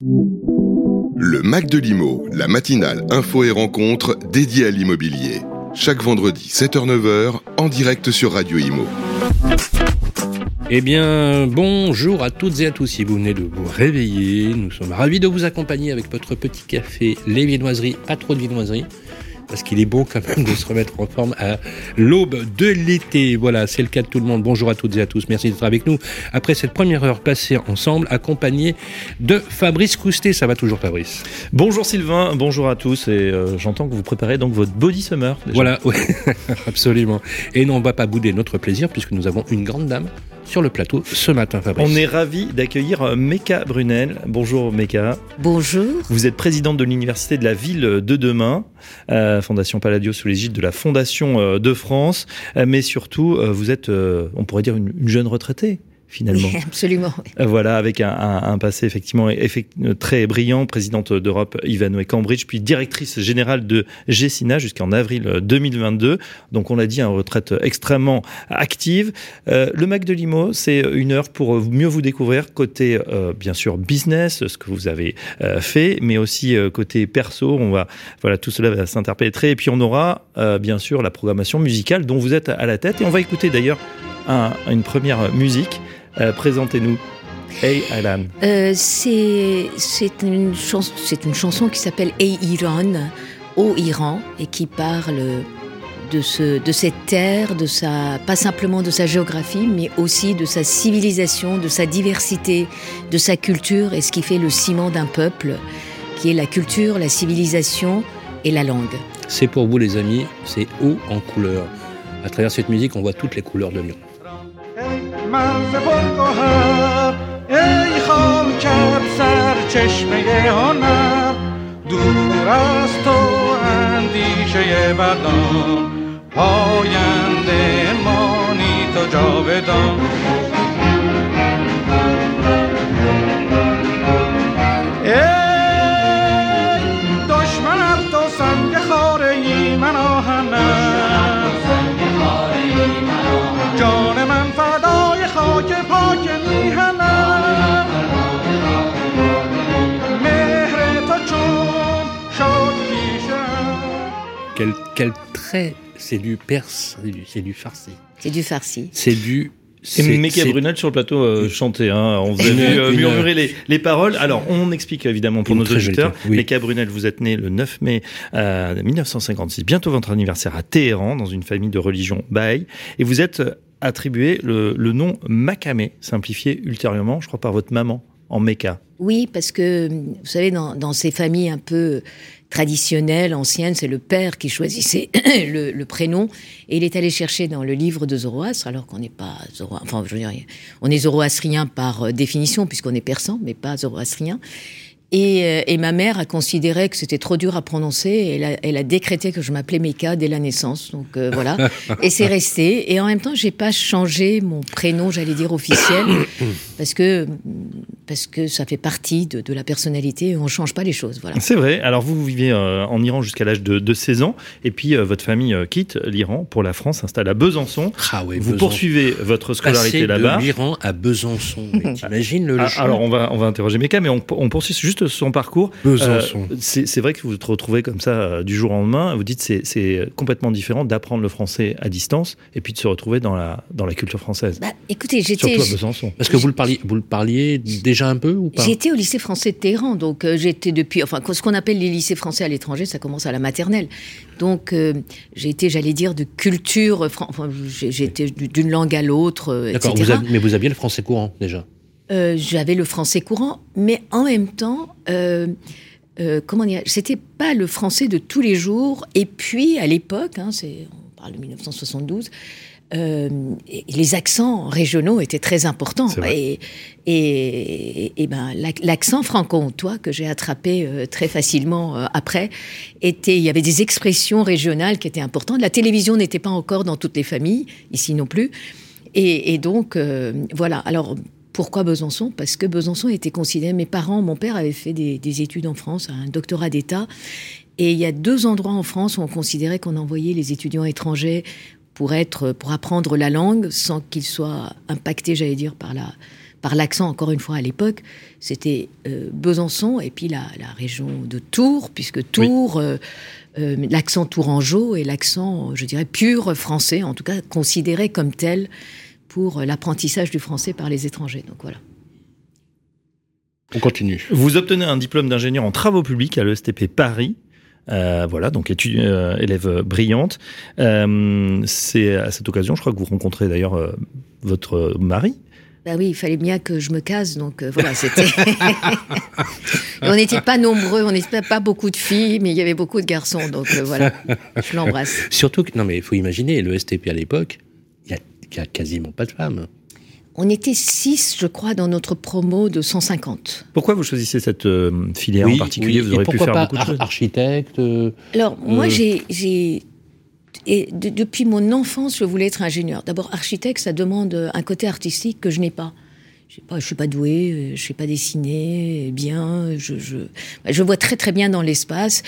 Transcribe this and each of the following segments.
Le Mac de l'Imo, la matinale info et rencontre dédiée à l'immobilier. Chaque vendredi 7h-9h en direct sur Radio Imo. Eh bien, bonjour à toutes et à tous. Si vous venez de vous réveiller, nous sommes ravis de vous accompagner avec votre petit café, les viennoiseries, pas trop de viennoiseries parce qu'il est bon quand même de se remettre en forme à l'aube de l'été. Voilà, c'est le cas de tout le monde. Bonjour à toutes et à tous. Merci d'être avec nous. Après cette première heure passée ensemble, accompagné de Fabrice Coustet. Ça va toujours, Fabrice? Bonjour Sylvain, bonjour à tous. Et euh, j'entends que vous préparez donc votre body summer. Voilà, oui, absolument. Et non, on ne va pas bouder notre plaisir puisque nous avons une grande dame sur le plateau ce matin, Fabrice. On est ravi d'accueillir euh, Meka Brunel. Bonjour Meka. Bonjour. Vous êtes présidente de l'Université de la Ville de demain, euh, Fondation Palladio sous l'égide de la Fondation euh, de France, mais surtout vous êtes, on pourrait dire, une jeune retraitée finalement. absolument. Euh, voilà, avec un, passé effectivement très brillant, présidente d'Europe Ivanoé Cambridge, puis directrice générale de Gessina jusqu'en avril 2022. Donc on l'a dit, une retraite extrêmement active. Euh, le Mac de Limo, c'est une heure pour mieux vous découvrir côté euh, bien sûr business, ce que vous avez fait, mais aussi côté perso. On va voilà tout cela va s'interpréter et puis on aura bien sûr la programmation musicale dont vous êtes à la tête et on va écouter d'ailleurs une première musique. Euh, présentez-nous. Hey Alan. Euh, c'est une, une chanson qui s'appelle Hey Iran, au Iran, et qui parle de, ce, de cette terre, de sa, pas simplement de sa géographie, mais aussi de sa civilisation, de sa diversité, de sa culture, et ce qui fait le ciment d'un peuple, qui est la culture, la civilisation et la langue. C'est pour vous les amis, c'est haut en couleur. À travers cette musique, on voit toutes les couleurs de Lyon. من ز گوهر ای خاکت سر چشمه هنر دور از تو اندیشه بدان پاینده مانی تو جاودان. Quel, trait C'est du perse, c'est du, farsi. C'est du farsi. C'est du c'est Meka Brunel sur le plateau euh, chantait. Hein. On vous a vu euh, murmurer les, les, paroles. Alors, on explique évidemment pour nos auditeurs. Oui. Brunel, vous êtes né le 9 mai euh, 1956, bientôt votre anniversaire à Téhéran, dans une famille de religion baï. Et vous êtes attribué le, le nom Makame, simplifié ultérieurement, je crois, par votre maman en Mecca. Oui, parce que, vous savez, dans, dans ces familles un peu traditionnelle, ancienne, c'est le père qui choisissait le, prénom. Et il est allé chercher dans le livre de Zoroastre, alors qu'on n'est pas Zoroastre, enfin, je veux dire, on est zoroastrien par euh, définition, puisqu'on est persan, mais pas zoroastrien. Euh, et, ma mère a considéré que c'était trop dur à prononcer. Et elle, a, elle a décrété que je m'appelais Meka dès la naissance. Donc euh, voilà. et c'est resté. Et en même temps, j'ai pas changé mon prénom, j'allais dire officiel, parce que parce que ça fait partie de, de la personnalité. On change pas les choses. Voilà. C'est vrai. Alors vous, vivez euh, en Iran jusqu'à l'âge de, de, 16 ans, et puis votre famille quitte l'Iran pour la France, s'installe à Besançon. Ah vous poursuivez votre scolarité là-bas. De l'Iran à Besançon. T'imagines le, le ah, Alors on va on va interroger Meka, mais on, on poursuit juste son parcours. Euh, c'est vrai que vous vous retrouvez comme ça euh, du jour au lendemain. Vous dites c'est c'est complètement différent d'apprendre le français à distance et puis de se retrouver dans la dans la culture française. Bah, écoutez, j'étais surtout à Besançon. Parce que vous le parliez vous le parliez déjà un peu ou pas? J'étais au lycée français de Téhéran, donc euh, j'étais depuis enfin ce qu'on appelle les lycées français à l'étranger, ça commence à la maternelle. Donc j'ai été, j'allais dire, de culture. Enfin, j'étais d'une langue à l'autre, D'accord, mais vous aviez le français courant déjà. Euh, j'avais le français courant, mais en même temps, euh, euh, comment dire, c'était pas le français de tous les jours. Et puis, à l'époque, hein, c'est, on parle de 1972, les accents régionaux étaient très importants. Et, et, et, ben, l'accent franco-hontois que j'ai attrapé très facilement après, était, il y avait des expressions régionales qui étaient importantes. La télévision n'était pas encore dans toutes les familles, ici non plus. Et, et donc, voilà. Alors, pourquoi Besançon? Parce que Besançon était considéré. Mes parents, mon père avait fait des, études en France, un doctorat d'État. Et il y a deux endroits en France où on considérait qu'on envoyait les étudiants étrangers pour être, pour apprendre la langue sans qu'ils soient impactés, j'allais dire, par la, par l'accent, encore une fois, à l'époque, c'était euh, Besançon et puis la, la région de Tours, puisque Tours, euh, euh, l'accent tourangeau est l'accent, je dirais, pur français, en tout cas considéré comme tel pour l'apprentissage du français par les étrangers. Donc voilà. On continue. Vous obtenez un diplôme d'ingénieur en travaux publics à l'ESTP Paris. Euh, voilà, donc étude, euh, élève brillante. Euh, c'est à cette occasion, je crois que vous rencontrez d'ailleurs euh, votre mari. Bah oui, il fallait bien que je me case, donc euh, voilà, c'était. On n'était pas nombreux, on n'était pas beaucoup de filles, mais il y avait beaucoup de garçons, donc euh, voilà, je l'embrasse. Surtout que, non mais il faut imaginer, le STP à l'époque, il y a, quasiment pas de femmes. On était six, je crois, dans notre promo de 150. Pourquoi vous choisissez cette euh, filière en particulier? Oui. Vous auriez pu pourquoi faire pas beaucoup de ar- choses. architecte euh, Alors, moi, Euh. j'ai- j'ai. Et de- depuis mon enfance, je voulais être ingénieur. D'abord, architecte, ça demande un côté artistique que je n'ai pas. Je pas, je suis pas douée, je sais pas dessiner bien. Je, je, je vois très très bien dans l'espace.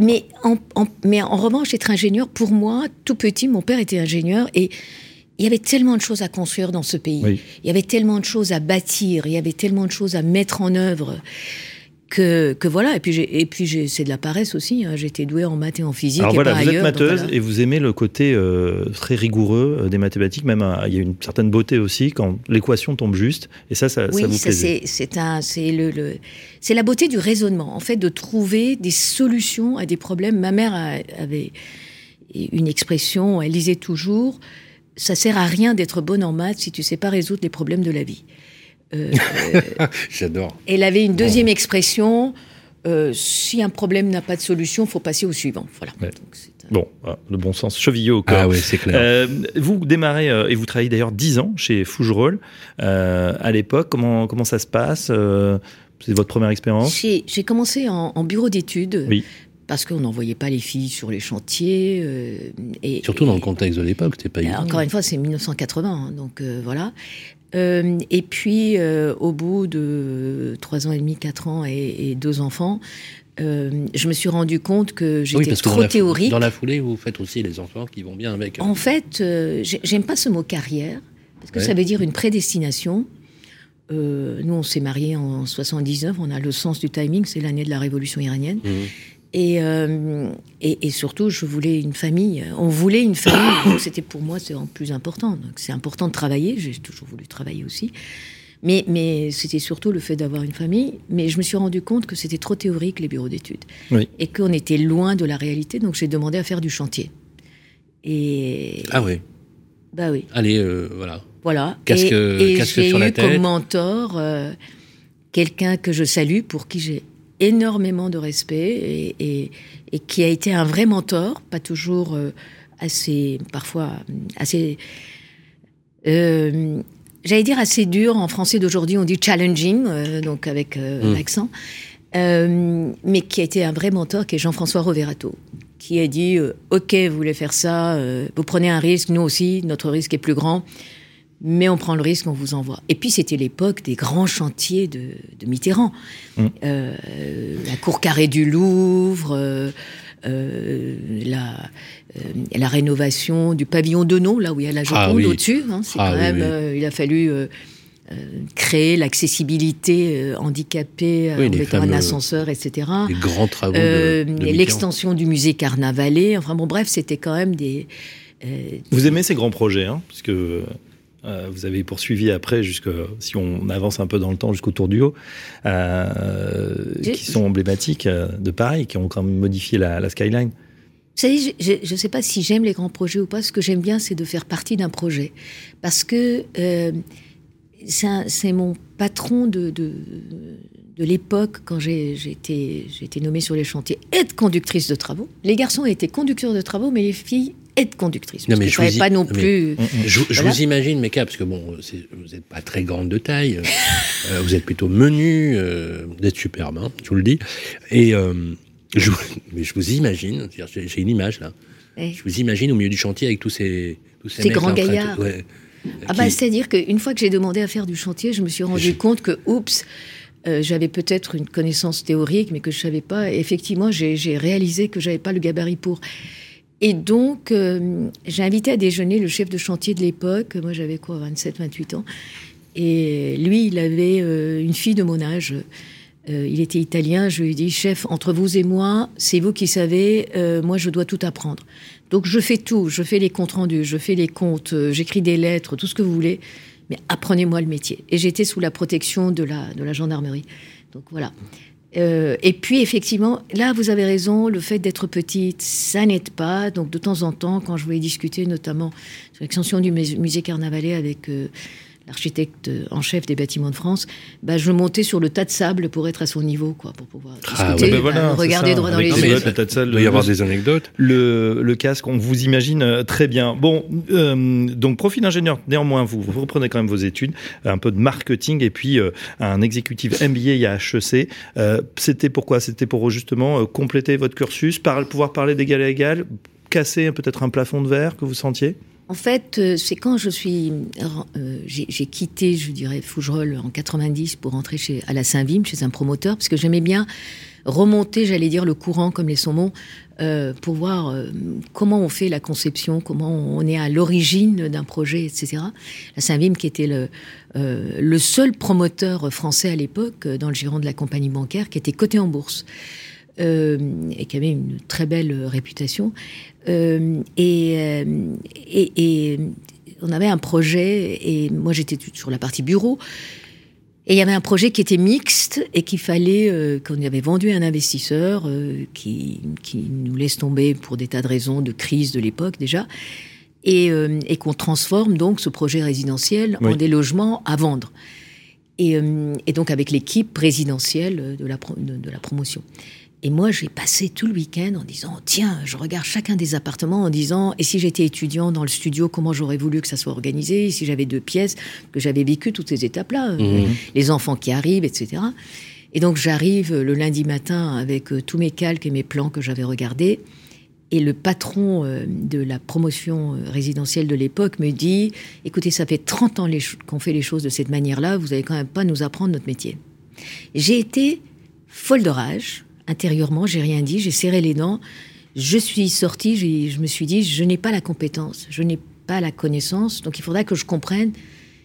Mais en, en- mais en revanche, être ingénieur, pour moi, tout petit, mon père était ingénieur et il y avait tellement de choses à construire dans ce pays. Oui. Il y avait tellement de choses à bâtir. Il y avait tellement de choses à mettre en œuvre que, que voilà. Et puis, et puis c'est de la paresse aussi. hein. J'étais douée en maths et en physique. Alors et voilà, pas vous ailleurs, êtes matheuse voilà. et vous aimez le côté euh, très rigoureux euh, des mathématiques. Même euh, il y a une certaine beauté aussi quand l'équation tombe juste. Et ça, ça, ça Oui, vous ça plaisait. c'est le, le- c'est la beauté du raisonnement en fait de trouver des solutions à des problèmes. Ma mère avait une expression, elle disait toujours ça sert à rien d'être bonne en maths si tu sais pas résoudre les problèmes de la vie. Euh, J'adore. elle avait une deuxième expression euh, si un problème n'a pas de solution, faut passer au suivant. Voilà. Ouais. Donc, c'est un- Bon, voilà, le bon sens, chevillé au cœur. Ah oui, c'est clair. Euh, vous démarrez euh, et vous travaillez d'ailleurs 10 ans chez Fougerolles. Euh, à l'époque, comment, comment ça se passe euh, C'est votre première expérience? J'ai j'ai commencé en, en bureau d'études. Oui. Parce qu'on n'envoyait pas les filles sur les chantiers. euh, et, Surtout dans le contexte de l'époque, c'était pas Euh, évident. Encore une fois, c'est 1980, hein, donc euh, voilà. Euh, et puis, au bout de trois ans et demi, quatre ans et, et deux enfants, je me suis rendu compte que Oui, j'étais parce que dans trop la fou- théorique. Dans la foulée, vous faites aussi les enfants qui vont bien avec. En fait, j'ai- j'aime pas ce mot carrière, parce que Ouais. ça veut dire une prédestination. Euh, nous, on s'est mariés en 79, on a le sens du timing, c'est l'année de la révolution iranienne. Mhm. Et, euh, et, et surtout, je voulais une famille. On voulait une famille. C'était pour moi, c'est en plus important. C'est important de travailler. J'ai toujours voulu travailler aussi. Mais, mais c'était surtout le fait d'avoir une famille. Mais je me suis rendu compte que c'était trop théorique, les bureaux d'études. Oui. Et qu'on était loin de la réalité. Donc j'ai demandé à faire du chantier. Et. Ah oui. Bah oui. Allez, euh, voilà. Voilà. Casque- et et casque j'ai sur la eu tête? comme mentor euh, quelqu'un que je salue, pour qui j'ai énormément de respect et, et- et qui a été un vrai mentor, pas toujours euh, assez, parfois assez, euh, j'allais dire assez dur. En français d'aujourd'hui, on dit challenging, euh, donc avec euh, Mm. l'accent, Euh, mais qui a été un vrai mentor, qui est Jean-François Roverato qui a dit euh, Ok, vous voulez faire ça, euh, vous prenez un risque, nous aussi, notre risque est plus grand, mais on prend le risque, on vous envoie. Et puis c'était l'époque des grands chantiers de, de Mitterrand. Mm. Euh, la cour carrée du Louvre, euh, euh, la, la rénovation du pavillon de nom, là où il y a la Joconde Ah oui. au-dessus. hein. c'est Ah quand oui, même, oui. euh, il a fallu. créer l'accessibilité handicapée en mettant un ascenseur, etc. Les grands travaux l'extension du musée Carnavalet. Enfin bon, bref, c'était quand même des. Vous aimez ces grands projets, hein, puisque euh, vous avez poursuivi après, jusque, si on avance un peu dans le temps, jusqu'au Tour du Haut, euh, qui sont emblématiques euh, de Paris, qui ont quand même modifié la, la skyline. Vous savez, je ne sais pas si j'aime les grands projets ou pas. Ce que j'aime bien, c'est de faire partie d'un projet. Parce que euh, c'est mon patron de, de, de l'époque, quand j'ai été, nommée sur les chantiers, aide conductrice de travaux. Les garçons étaient conducteurs de travaux, mais les filles aide conductrices. Non, mais je vous pas non plus. Je, je Voilà. vous imagine, Meka, parce que bon, vous n'êtes pas très grande de taille, euh, euh, vous êtes plutôt menu, euh, vous êtes superbe, hein, je vous le dis. Et euh, je, mais je vous imagine, j'ai une image là, Ouais. je vous imagine au milieu du chantier avec tous ces, tous ces, Ces mecs, grands de- gaillards. ouais, Ah qui- bah, c'est-à-dire qu'une fois que j'ai demandé à faire du chantier, je me suis rendu Je- compte que, oups, euh, j'avais peut-être une connaissance théorique, mais que je savais pas. Et effectivement, j'ai j'ai réalisé que j'avais pas le gabarit pour. Et donc, euh, j'ai invité à déjeuner le chef de chantier de l'époque. Moi, j'avais quoi, 27, 28 ans. Et lui, il avait euh, une fille de mon âge. Euh, il était italien. Je lui ai dit, chef, entre vous et moi, c'est vous qui savez. moi, je dois tout apprendre. Donc, je fais tout. Je fais les comptes rendus, je fais les comptes, j'écris des lettres, tout ce que vous voulez. Mais apprenez-moi le métier. Et j'étais sous la protection de la, de la gendarmerie. Donc, voilà. Euh, et puis effectivement, là vous avez raison, le fait d'être petite, ça n'aide pas. Donc de temps en temps, quand je voulais discuter notamment sur l'extension du mus- musée Carnavalet avec euh, l'architecte en chef des bâtiments de France, bah, je montais sur le tas de sable pour être à son niveau, quoi, pour pouvoir Ah discuter, ouais, ben voilà, euh, regarder ça. droit dans Avec les yeux. Il doit y avoir des anecdotes. le, le casque, on vous imagine euh, très bien. Bon, euh, donc profil d'ingénieur, néanmoins, vous, vous reprenez quand même vos études, un peu de marketing et puis euh, un exécutif MBA à HEC. Euh, C'était pourquoi? C'était pour justement euh, compléter votre cursus, par, pouvoir parler d'égal à égal, casser peut-être un plafond de verre que vous sentiez? En fait, euh, c'est quand je suis, euh, j'ai quitté, je dirais, Fougerolles en 90 pour rentrer chez, à la Saint-Vime, chez un promoteur, parce que j'aimais bien remonter, j'allais dire, le courant comme les saumons, euh, pour voir euh, comment on fait la conception, comment on est à l'origine d'un projet, etc. La Saint-Vime, qui était le, euh, le seul promoteur français à l'époque euh, dans le giron de la compagnie bancaire, qui était coté en bourse. Euh, et qui avait une très belle réputation. Euh, et, euh, et, et on avait un projet, et moi j'étais sur la partie bureau, et il y avait un projet qui était mixte et qu'il fallait euh, qu'on avait vendu à un investisseur euh, qui, qui nous laisse tomber pour des tas de raisons de crise de l'époque déjà, et, euh, et qu'on transforme donc ce projet résidentiel en des logements à vendre. Et, et donc avec l'équipe présidentielle de la, pro- de, de la promotion. Et moi, j'ai passé tout le week-end en disant, tiens, je regarde chacun des appartements en disant, et si j'étais étudiant dans le studio, comment j'aurais voulu que ça soit organisé, et si j'avais deux pièces, que j'avais vécu toutes ces étapes-là, euh, les enfants qui arrivent, etc. Et donc j'arrive le lundi matin avec euh, tous mes calques et mes plans que j'avais regardés. Et le patron euh, de la promotion euh, résidentielle de l'époque me dit Écoutez, ça fait 30 ans qu'on fait les choses de cette manière-là, vous n'allez quand même pas nous apprendre notre métier. J'ai été folle de rage, intérieurement, j'ai rien dit, j'ai serré les dents. Je suis sortie, je me suis dit Je n'ai pas la compétence, je n'ai pas la connaissance, donc il faudra que je comprenne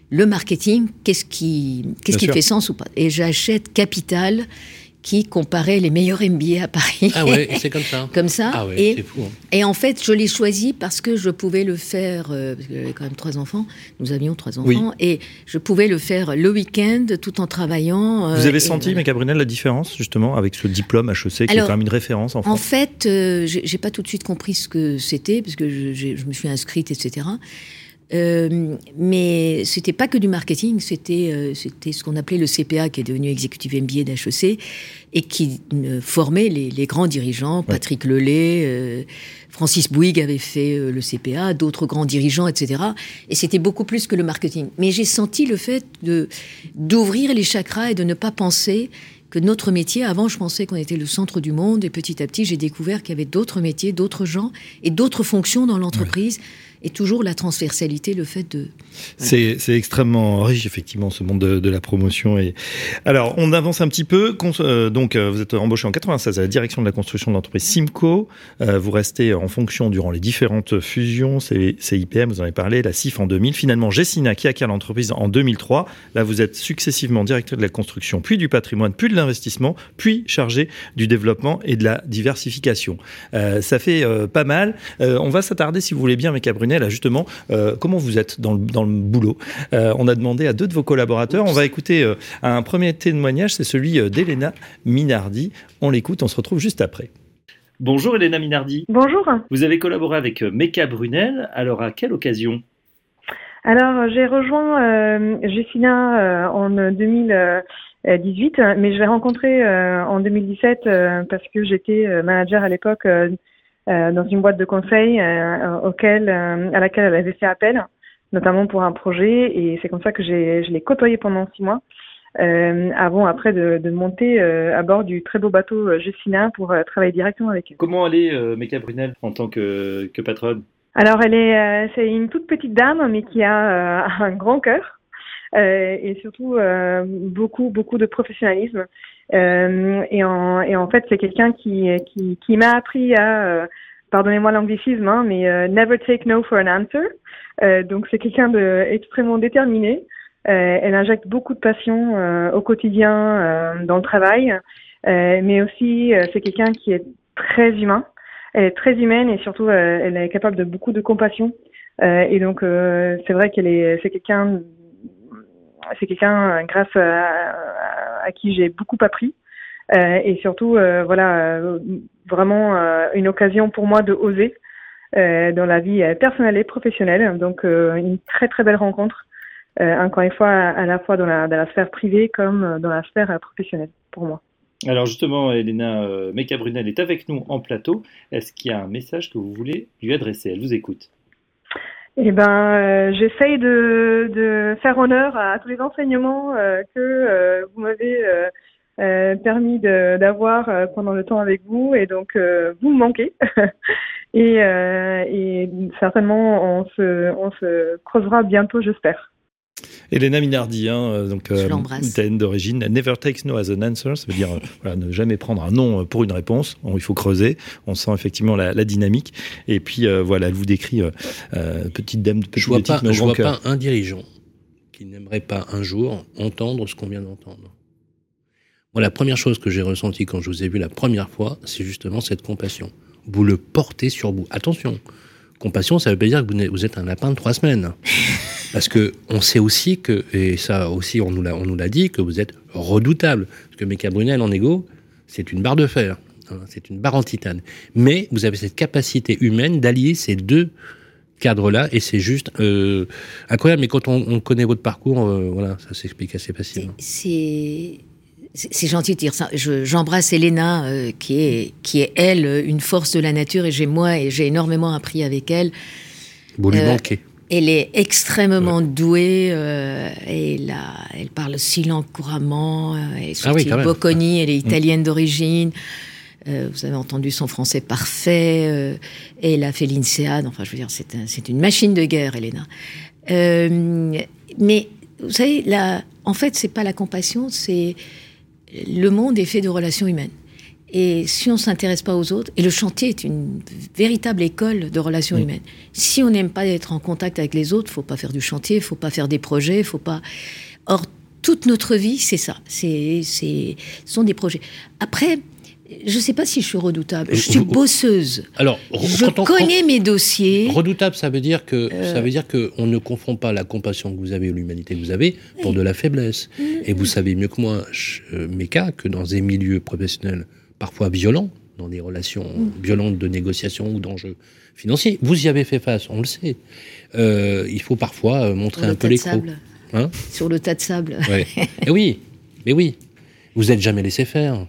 le marketing, qu'est-ce qui, qu'est-ce qui sûr. fait sens ou pas. Et j'achète Capital qui comparait les meilleurs MBA à Paris. Ah ouais, c'est comme ça. Comme ça. Ah ouais, et, c'est fou. hein. et en fait, je l'ai choisi parce que je pouvais le faire, euh, parce que j'avais quand même trois enfants, nous avions trois enfants, Oui. et je pouvais le faire le week-end tout en travaillant. euh, Vous avez senti, voilà. Méca Brunel, la différence justement avec ce diplôme HEC qui est quand même une référence en En France fait, euh, j'ai pas tout de suite compris ce que c'était, parce que je me suis inscrite, etc. Euh, mais c'était pas que du marketing, c'était euh, c'était ce qu'on appelait le CPA, qui est devenu exécutif MBA d'HEC, et qui euh, formait les, les grands dirigeants. Patrick Lelay, euh, Francis Bouygues avait fait euh, le CPA, d'autres grands dirigeants, etc. Et c'était beaucoup plus que le marketing. Mais j'ai senti le fait de d'ouvrir les chakras et de ne pas penser que notre métier, avant je pensais qu'on était le centre du monde et petit à petit j'ai découvert qu'il y avait d'autres métiers, d'autres gens et d'autres fonctions dans l'entreprise et toujours la transversalité, le fait de... C'est extrêmement riche, effectivement, ce monde de, la promotion. Et alors, on avance un petit peu. Euh, donc, euh, vous êtes embauché en 96 à la direction de la construction de l'entreprise Simco. Euh, vous restez en fonction durant les différentes fusions. C'est c'est IPM, vous en avez parlé, la CIF en 2000. Finalement, Gessina qui acquiert l'entreprise en 2003. Là, vous êtes successivement directeur de la construction, puis du patrimoine, puis de l'investissement, puis chargé du développement et de la diversification. Ça fait pas mal. On va s'attarder, si vous voulez bien, Méca Justement euh, comment vous êtes dans le, dans le boulot? Euh, on a demandé à deux de vos collaborateurs. On va écouter euh, un premier témoignage, c'est celui d'Elena Minardi. On l'écoute, on se retrouve juste après. Bonjour Elena Minardi. Bonjour. Vous avez collaboré avec Méca Brunel. Alors à quelle occasion? Alors, j'ai rejoint euh, Gessina euh, en 2018, mais je l'ai rencontré euh, en 2017 euh, parce que j'étais manager à l'époque euh, euh, dans une boîte de conseil euh, auquel, euh, à laquelle elle avait fait appel, notamment pour un projet, et c'est comme ça que j'ai, je l'ai côtoyé pendant six mois. Euh, avant après de, de monter euh, à bord du très beau bateau euh, Gessina pour euh, travailler directement avec elle. Comment allait euh, Méca Brunel en tant que, que patronne? Alors, elle est, euh, c'est une toute petite dame, mais qui a euh, un grand cœur euh, et surtout euh, beaucoup, beaucoup de professionnalisme. Euh, et, en, et en fait, c'est quelqu'un qui, qui, qui m'a appris à, euh, pardonnez-moi l'anglicisme, hein, mais euh, never take no for an answer. Euh, donc, c'est quelqu'un de extrêmement déterminé. Euh, elle injecte beaucoup de passion euh, au quotidien euh, dans le travail, euh, mais aussi euh, c'est quelqu'un qui est très humain. Elle est très humaine et surtout euh, elle est capable de beaucoup de compassion. Euh, et donc euh, c'est vrai qu'elle est c'est quelqu'un c'est quelqu'un euh, grâce à, qui j'ai beaucoup appris. Euh, et surtout euh, voilà vraiment une occasion pour moi de oser dans la vie personnelle et professionnelle. Donc une très très belle rencontre. Encore une fois, à, la fois dans la, dans la sphère privée comme dans la sphère professionnelle pour moi. Alors justement, Elena euh, Meka Brunel est avec nous en plateau. Est-ce qu'il y a un message que vous voulez lui adresser? Elle vous écoute. Eh ben, euh, j'essaye de, faire honneur à tous les enseignements euh, que euh, vous m'avez euh, permis d'avoir pendant le temps avec vous, et donc vous me manquez. et, et certainement, on se, on se creusera bientôt, j'espère. Elena Minardi, hein, euh, donc Je l'embrasse. italienne d'origine, never takes no as an answer, ça veut dire euh, voilà, ne jamais prendre un non euh, pour une réponse. Bon, il faut creuser. On sent effectivement la, la dynamique. Et puis euh, voilà, elle vous décrit euh, euh, petite dame de Je petite vois boutique, pas, je vois pas un dirigeant qui n'aimerait pas un jour entendre ce qu'on vient d'entendre. Moi, la première chose que j'ai ressentie quand je vous ai vu la première fois, c'est justement cette compassion. Vous le portez sur vous. Attention, compassion, ça veut pas dire que vous êtes un lapin de trois semaines. Parce que on sait aussi que, et ça aussi on nous l'a, on nous l'a dit, que vous êtes redoutable. Parce que Meka Brunel en égo, c'est une barre de fer. hein, c'est une barre en titane. Mais vous avez cette capacité humaine d'allier ces deux cadres-là, et c'est juste euh, incroyable. Mais quand on, on connaît votre parcours, euh, voilà, ça s'explique assez facilement. C'est c'est gentil de dire ça. Je- J'embrasse Elena, euh, qui est qui est elle une force de la nature, et j'ai moi et j'ai énormément appris avec elle. Vous lui manquez. Elle est extrêmement douée. euh, et là, elle parle aussi langue couramment. euh, Elle est Ah oui. Bocconi, elle est italienne d'origine. Euh, vous avez entendu son français parfait. euh, et elle a fait l'INSEAD. Enfin, je veux dire, c'est un- c'est une machine de guerre, Elena. Euh, mais vous savez, là, en fait, c'est pas la compassion, c'est le monde est fait de relations humaines. Et si on s'intéresse pas aux autres, et le chantier est une véritable école de relations humaines. Si on n'aime pas être en contact avec les autres, faut pas faire du chantier, faut pas faire des projets, faut pas. Or, toute notre vie, c'est ça. C'est, c'est, ce sont des projets. Après, je sais pas si je suis redoutable. Je suis bosseuse. Alors, Je on- connais mes dossiers. Redoutable, ça veut dire que Euh. ça veut dire que on ne confond pas la compassion que vous avez ou l'humanité que vous avez pour de la faiblesse. Mm. Et vous savez mieux que moi, je- Meka, que dans des milieux professionnels parfois violents, dans des relations Mm. violentes de négociation ou d'enjeux financiers, vous y avez fait face, on le sait. Euh, il faut parfois euh, montrer Sur un le peu les. Hein Sur le tas de sable. Ouais. Et oui, mais oui. Vous n'êtes jamais laissé faire.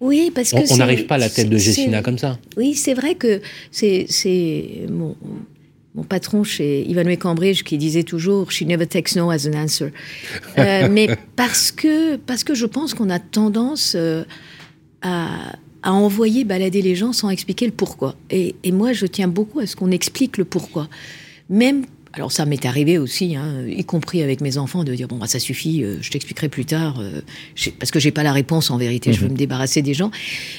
Oui, parce que On- n'arrive pas à la tête de c'est- comme ça. Oui, c'est vrai que c'est c'est mon, mon patron chez Ivanhoe Cambridge qui disait toujours She never takes no as an answer. Euh, mais parce que, parce que je pense qu'on a tendance euh, à, à envoyer balader les gens sans expliquer le pourquoi. Et, et moi, je tiens beaucoup à ce qu'on explique le pourquoi. Même. Alors ça m'est arrivé aussi, hein, y compris avec mes enfants, de dire bon bah ça suffit, euh, je t'expliquerai plus tard, euh, parce que j'ai pas la réponse en vérité, je veux me débarrasser des gens.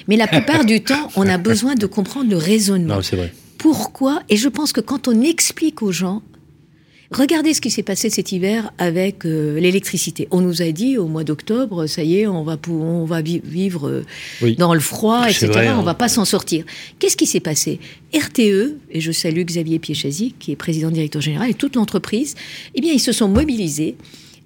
Mais la plupart du temps, on a besoin de comprendre le raisonnement. Non, c'est vrai. Pourquoi Et je pense que quand on explique aux gens, regardez ce qui s'est passé cet hiver avec euh, l'électricité. On nous a dit au mois d'octobre, ça y est, on va, on va vi- vivre euh, Oui. dans le froid, etc. vrai, on hein. va pas s'en sortir. Qu'est-ce qui s'est passé? RTE, et je salue Xavier Piechazy, qui est président directeur général, et toute l'entreprise, eh bien, ils se sont mobilisés.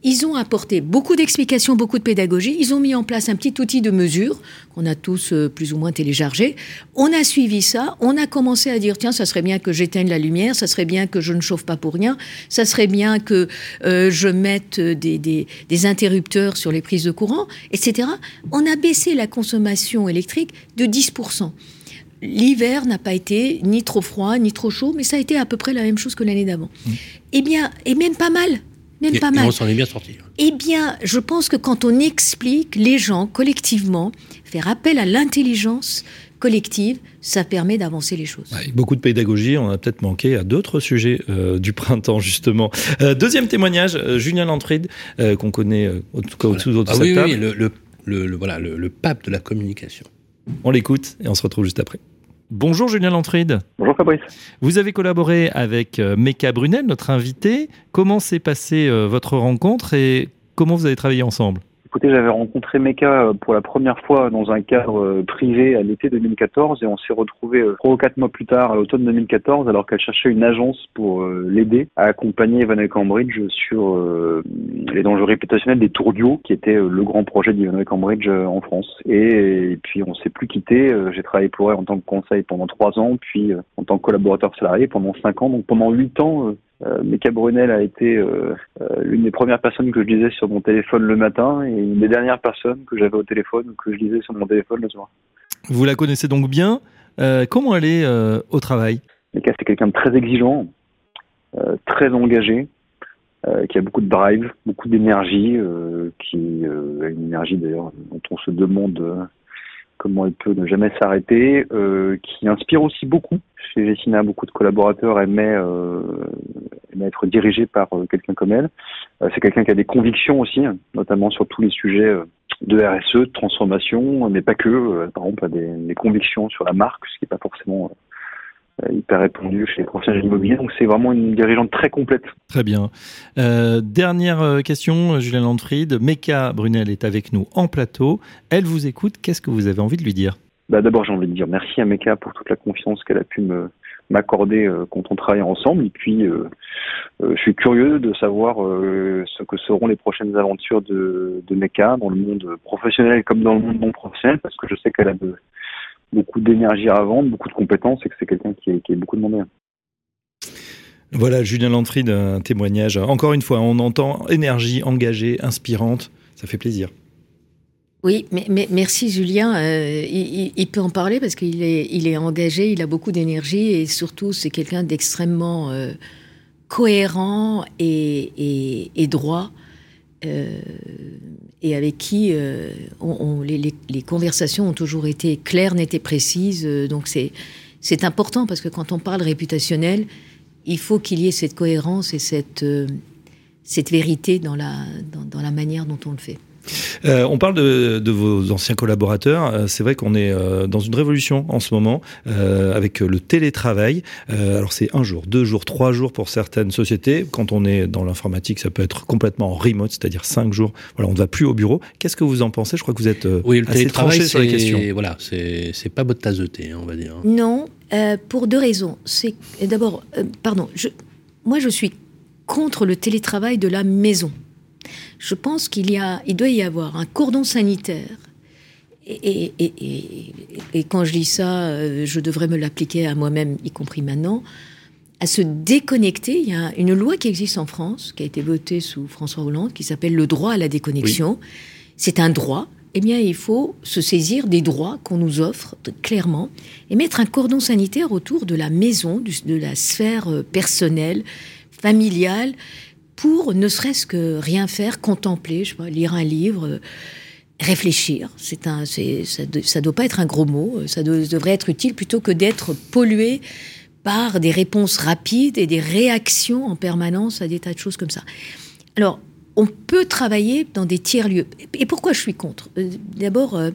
Ils ont apporté beaucoup d'explications, beaucoup de pédagogie. Ils ont mis en place un petit outil de mesure qu'on a tous euh, plus ou moins téléchargé. On a suivi ça. On a commencé à dire tiens, ça serait bien que j'éteigne la lumière, ça serait bien que je ne chauffe pas pour rien, ça serait bien que euh, je mette des, des, des interrupteurs sur les prises de courant, etc. On a baissé la consommation électrique de 10%. L'hiver n'a pas été ni trop froid, ni trop chaud, mais ça a été à peu près la même chose que l'année d'avant. Eh bien, et même pas mal. Même Et, pas et mal. on s'en est bien sorti. Eh bien, je pense que quand on explique les gens collectivement, faire appel à l'intelligence collective, ça permet d'avancer les choses. Avec beaucoup de pédagogie, on a peut-être manqué à d'autres sujets euh, du printemps, justement. Euh, deuxième témoignage, euh, Julien Lanfried, euh, qu'on connaît euh, en tout cas au-dessous de Ah cette oui, table. oui, le, le, le- le- voilà, le, le pape de la communication. On l'écoute et on se retrouve juste après. Bonjour Julien Lantride. Bonjour Fabrice. Vous avez collaboré avec euh, Meka Brunel, notre invité. Comment s'est passée euh, votre rencontre et comment vous avez travaillé ensemble? J'avais rencontré Meka euh, pour la première fois dans un cadre euh, privé à l'été 2014 et on s'est retrouvé euh, trois ou quatre mois plus tard à l'automne 2014 alors qu'elle cherchait une agence pour l'aider à accompagner Evan Cambridge sur les dangers réputationnels des tours d'eau qui était le grand projet d'Evan Cambridge en France. Et, puis on s'est plus quitté. J'ai travaillé pour elle en tant que conseil pendant trois ans, puis en tant que collaborateur salarié pendant cinq ans. Donc pendant huit ans, euh, Meka Brunel a été euh, euh, l'une des premières personnes que je lisais sur mon téléphone le matin et une des dernières personnes que j'avais au téléphone ou que je lisais sur mon téléphone le soir. Vous la connaissez donc bien. Euh, comment elle est au travail? Meka, c'est quelqu'un de très exigeant, très engagé, qui a beaucoup de drive, beaucoup d'énergie, qui a une énergie d'ailleurs dont on se demande comment elle peut ne jamais s'arrêter, euh, qui inspire aussi beaucoup. Chez Gessina, beaucoup de collaborateurs aimaient, euh, aimaient être dirigés par euh, quelqu'un comme elle. Euh, c'est quelqu'un qui a des convictions aussi, hein, notamment sur tous les sujets euh, de RSE, de transformation, mais pas que. Par exemple, des, des convictions sur la marque, ce qui n'est pas forcément hyper répandu chez les professionnels de l'immobilier. Donc c'est vraiment une dirigeante très complète. Très bien. Euh, dernière euh, question, Julien Landfried. Meka Brunel est avec nous en plateau. Elle vous écoute. Qu'est-ce que vous avez envie de lui dire? Bah, D'abord, j'ai envie de dire merci à Meka pour toute la confiance qu'elle a pu me m'accorder euh, quand on travaille ensemble. Et puis, euh, euh, je suis curieux de savoir euh, ce que seront les prochaines aventures de, de Meka dans le monde professionnel comme dans le monde non professionnel, parce que je sais qu'elle a de, beaucoup d'énergie à vendre, beaucoup de compétences, et que c'est quelqu'un qui est, qui est beaucoup demandé. Voilà, Julien Landfried, un témoignage. Encore une fois, on entend énergie engagée, inspirante. Ça fait plaisir. Oui, mais, mais merci Julien. Euh, il, peut en parler parce qu'il est, il est engagé, il a beaucoup d'énergie et surtout c'est quelqu'un d'extrêmement euh, cohérent et, et- et droit euh, et avec qui euh, les, conversations ont toujours été claires, nettes et précises. Euh, Donc c'est important parce que quand on parle réputationnel, il faut qu'il y ait cette cohérence et cette, cette vérité dans la, dans la manière dont on le fait. Euh, on parle de, de vos anciens collaborateurs. Euh, c'est vrai qu'on est euh, dans une révolution en ce moment euh, avec le télétravail. Euh, alors c'est un jour, deux jours, trois jours pour certaines sociétés. Quand on est dans l'informatique, ça peut être complètement en remote, c'est-à-dire cinq jours. Voilà, on ne va plus au bureau. Qu'est-ce que vous en pensez? Je crois que vous êtes euh, Oui, le assez télétravail, tranché sur la question. c'est voilà, c'est c'est pas votre tasse de thé, hein, on va dire. Non, euh, pour deux raisons. C'est d'abord, euh, pardon, je, moi je suis contre le télétravail de la maison. Je pense qu'il y a, il doit y avoir un cordon sanitaire. Et, et- et- et- et quand je dis ça, euh, je devrais me l'appliquer à moi-même, y compris maintenant, à se déconnecter. Il y a une loi qui existe en France, qui a été votée sous François Hollande, qui s'appelle le droit à la déconnexion. C'est un droit. Eh bien, il faut se saisir des droits qu'on nous offre clairement et mettre un cordon sanitaire autour de la maison, de la sphère euh, personnelle, familiale, pour ne serait-ce que rien faire, contempler, je sais lire un livre, réfléchir. C'est un, ça, ne doit pas être un gros mot. Ça devrait être utile plutôt que d'être pollué par des réponses rapides et des réactions en permanence à des tas de choses comme ça. Alors, on peut travailler dans des tiers-lieux. Et pourquoi je suis contre? Euh, D'abord, euh,